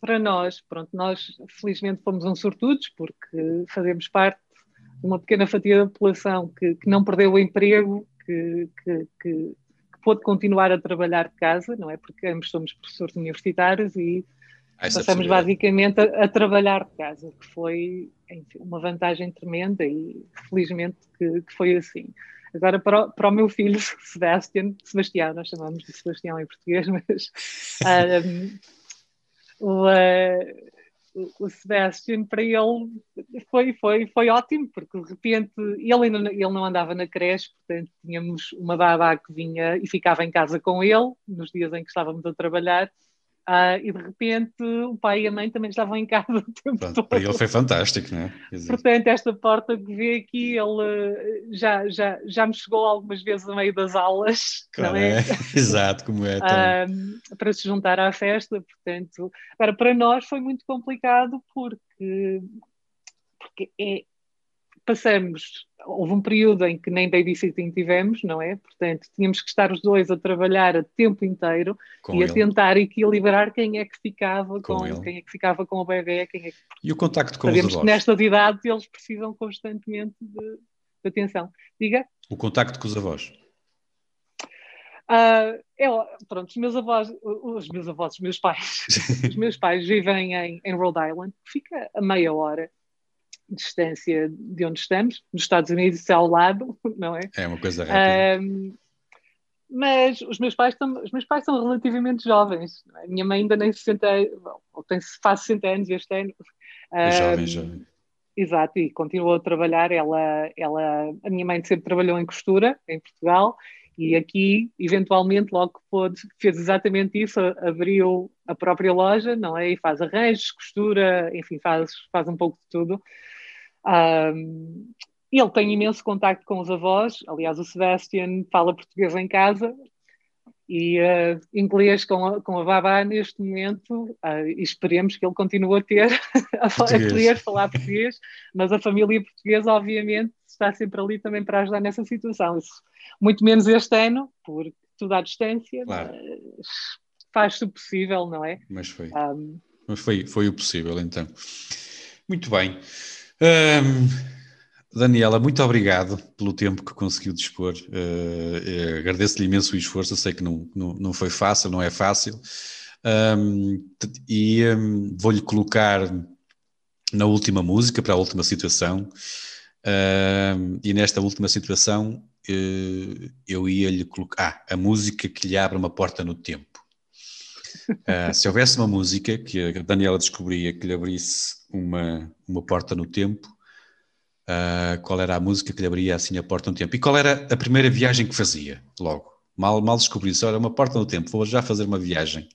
para nós, pronto, nós felizmente fomos um sortudos porque fazemos parte uma pequena fatia da população que, que não perdeu o emprego, que, que, que, pôde continuar a trabalhar de casa, não é? Porque ambos somos professores universitários e essa passamos basicamente a, a trabalhar de casa, que foi enfim, uma vantagem tremenda e felizmente que, que foi assim. Agora, para o, para o meu filho, Sebastian, Sebastião, nós chamamos de Sebastião em português, mas um, o, uh, o- Sebastian, para ele, foi, foi, foi ótimo, porque de repente ele, ainda, ele não andava na creche, portanto tínhamos uma babá que vinha e ficava em casa com ele, nos dias em que estávamos a trabalhar, ah, e de repente o pai e a mãe também estavam em casa o tempo Pronto, todo. para ele foi fantástico, não é? Portanto, esta porta que vê aqui, ele eh, já, já, já me chegou algumas vezes no meio das aulas, claro, é? é. Exato, como é. Então, Ahm, para se juntar à festa, portanto, agora para nós foi muito complicado porque, porque é, passamos, houve um período em que nem babysitting tivemos, não é? Portanto, tínhamos que estar os dois a trabalhar a tempo inteiro com e a ele. tentar equilibrar quem é que ficava Com com, ele. quem é que ficava com o bebê, quem é que E o contacto com os Sabemos que avós? nestas idades eles precisam constantemente de, de atenção. Diga? O contacto com os avós. Uh, é, pronto, os meus avós, os meus avós, os meus pais, os meus pais vivem em, em Rhode Island, fica a meia hora distância de onde estamos, nos Estados Unidos isso é ao lado, não é? É uma coisa rápida. Uh, mas os meus pais os meus pais são relativamente jovens. A minha mãe ainda nem 60, ou tem, faz 60 anos este ano. É jovem, jovem. Exato, e continuou a trabalhar. Ela, ela, a minha mãe sempre trabalhou em costura em Portugal e aqui, eventualmente, logo que pôde, fez exatamente isso, abriu a própria loja, não é? E faz arranjos, costura, enfim, faz, faz um pouco de tudo. Um, ele tem imenso contacto com os avós, aliás, o Sebastian fala português em casa e uh, inglês com a, com a Babá neste momento, uh, e esperemos que ele continue a ter, a, a querer falar português, mas a família portuguesa, obviamente, está sempre ali também para ajudar nessa situação. Isso, muito menos este ano, porque tudo à distância, claro. faz-se o possível, não é? Mas foi. Um, mas foi, foi o possível, então. Muito bem. Um, Daniela, muito obrigado pelo tempo que conseguiu dispor. Uh, Agradeço-lhe imenso o esforço. Eu sei que não, não, não foi fácil, não é fácil. Um, e um, vou-lhe colocar na última música, para a última situação. E nesta última situação, uh, eu ia-lhe colocar ah, a música que lhe abre uma porta no tempo. Uh, se houvesse uma música que a Daniela descobria que lhe abrisse uma, uma porta no tempo, uh, qual era a música que lhe abria assim a porta no tempo. E qual era a primeira viagem que fazia, logo? Mal, mal descobri isso, era uma porta no tempo, vou já fazer uma viagem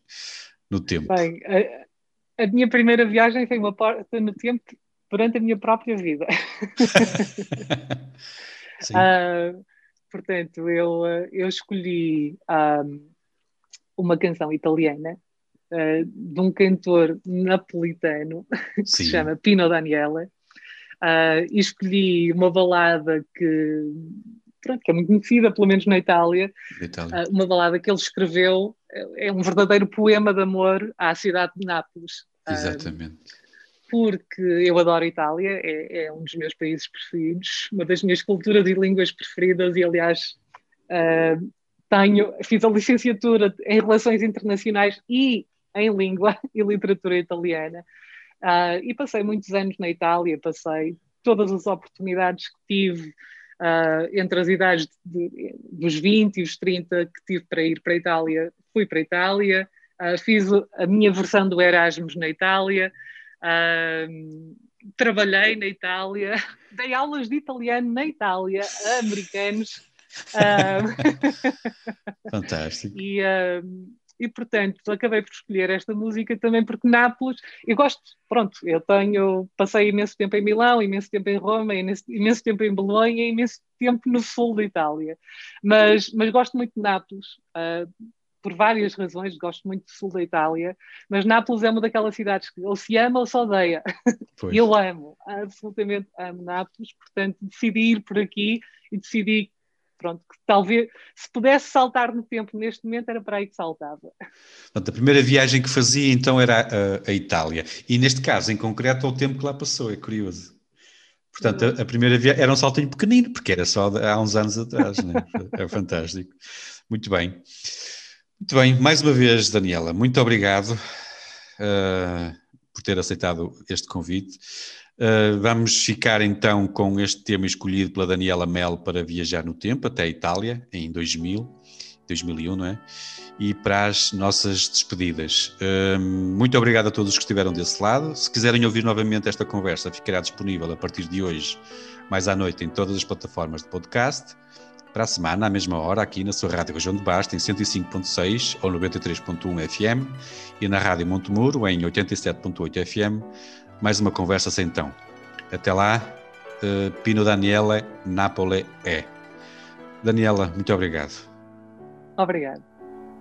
no tempo. Bem, a, a minha primeira viagem foi uma porta no tempo durante a minha própria vida. uh, portanto, eu, eu escolhi um, ah, uma canção italiana uh, de um cantor napolitano que se chama Pino Daniele Uh, e escolhi uma balada que, pronto, que é muito conhecida, pelo menos na Itália, Itália. Uh, uma balada que ele escreveu, é um verdadeiro poema de amor à cidade de Nápoles. Exatamente. Uh, porque eu adoro a Itália, é, é, um dos meus países preferidos, uma das minhas culturas e línguas preferidas, e aliás tenho, fiz a licenciatura em Relações Internacionais e em Língua e Literatura Italiana. Uh, e passei muitos anos na Itália, passei todas as oportunidades que tive uh, entre as idades de, de, dos 20 e os 30 que tive para ir para a Itália, fui para a Itália, uh, fiz a minha versão do Erasmus na Itália, trabalhei na Itália, dei aulas de italiano na Itália a americanos. Fantástico. E, e portanto acabei por escolher esta música também porque Nápoles, eu gosto, pronto, eu tenho, passei imenso tempo em Milão, imenso tempo em Roma, imenso, imenso tempo em Bolonha, imenso tempo no sul da Itália, mas, mas gosto muito de Nápoles, uh, por várias razões, gosto muito do sul da Itália, mas Nápoles é uma daquelas cidades que ou se ama ou se odeia. E eu amo, absolutamente amo Nápoles, portanto decidi ir por aqui e decidi pronto, que talvez se pudesse saltar no tempo neste momento era para aí que saltava. Portanto, a primeira viagem que fazia então era a, a, Itália. E neste caso, em concreto, o tempo que lá passou, é curioso. Portanto, a, a primeira viagem era um saltinho pequenino, porque era só há uns anos atrás, né? é fantástico. Muito bem. Muito bem, mais uma vez, Daniela, muito obrigado uh, por ter aceitado este convite. Uh, vamos ficar então com este tema escolhido pela Daniela Mel para viajar no tempo até a Itália em 2000, 2001, não é? E para as nossas despedidas. Uh, muito obrigado a todos que estiveram desse lado. Se quiserem ouvir novamente esta conversa, ficará disponível a partir de hoje, mais à noite, em todas as plataformas de podcast. Para a semana, à mesma hora, aqui na sua Rádio Região de Basta, em 105.6 ou 93.1 FM, e na Rádio Montemuro, em 87.8 FM mais uma conversa sem então. Até lá, uh, Pino Daniela, Nápoles é. Daniela, muito obrigado. Obrigado.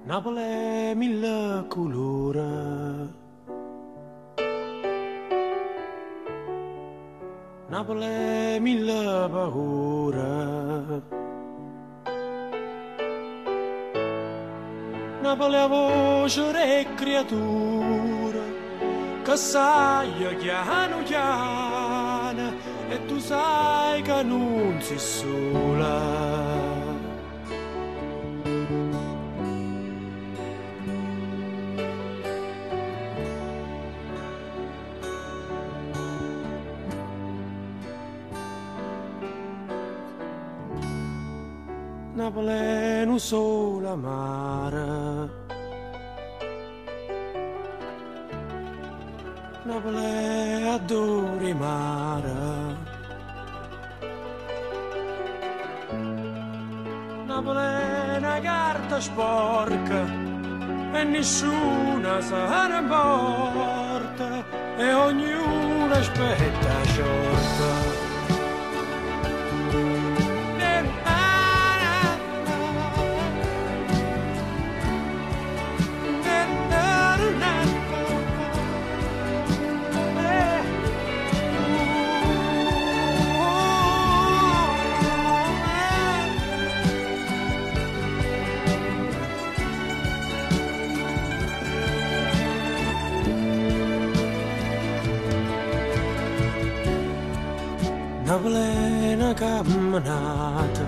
Napoli è mille colori. Napoli è mille paura. Napoli è voce e creatura che piano piano e tu sai che non sei sola. Napoli non sola mare. ble duri mara. Una plena carta sporca e nessuna se ne porta e ognuna aspetta sciorta una plena camminata.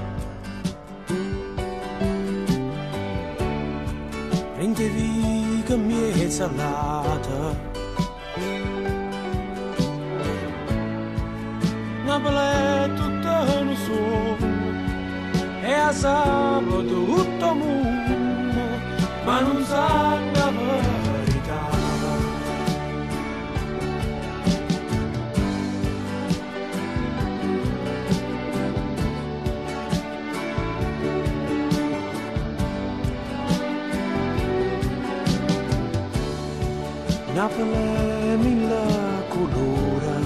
Prendevi che mi è salata. Una plena tutta un sonno e a sabato tutto mondo, ma non sai Napoli mille colore.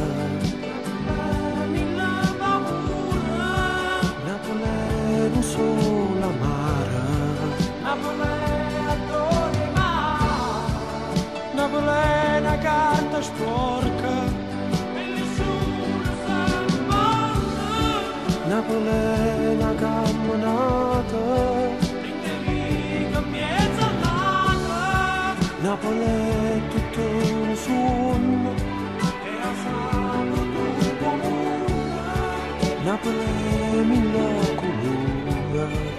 Mille paura Napoli non solo mare. Napoli adore mare. Napoli una carta sporca. E nessuno sa importa Napoli una camminata. Napoli Napoli, Milano, Colombia.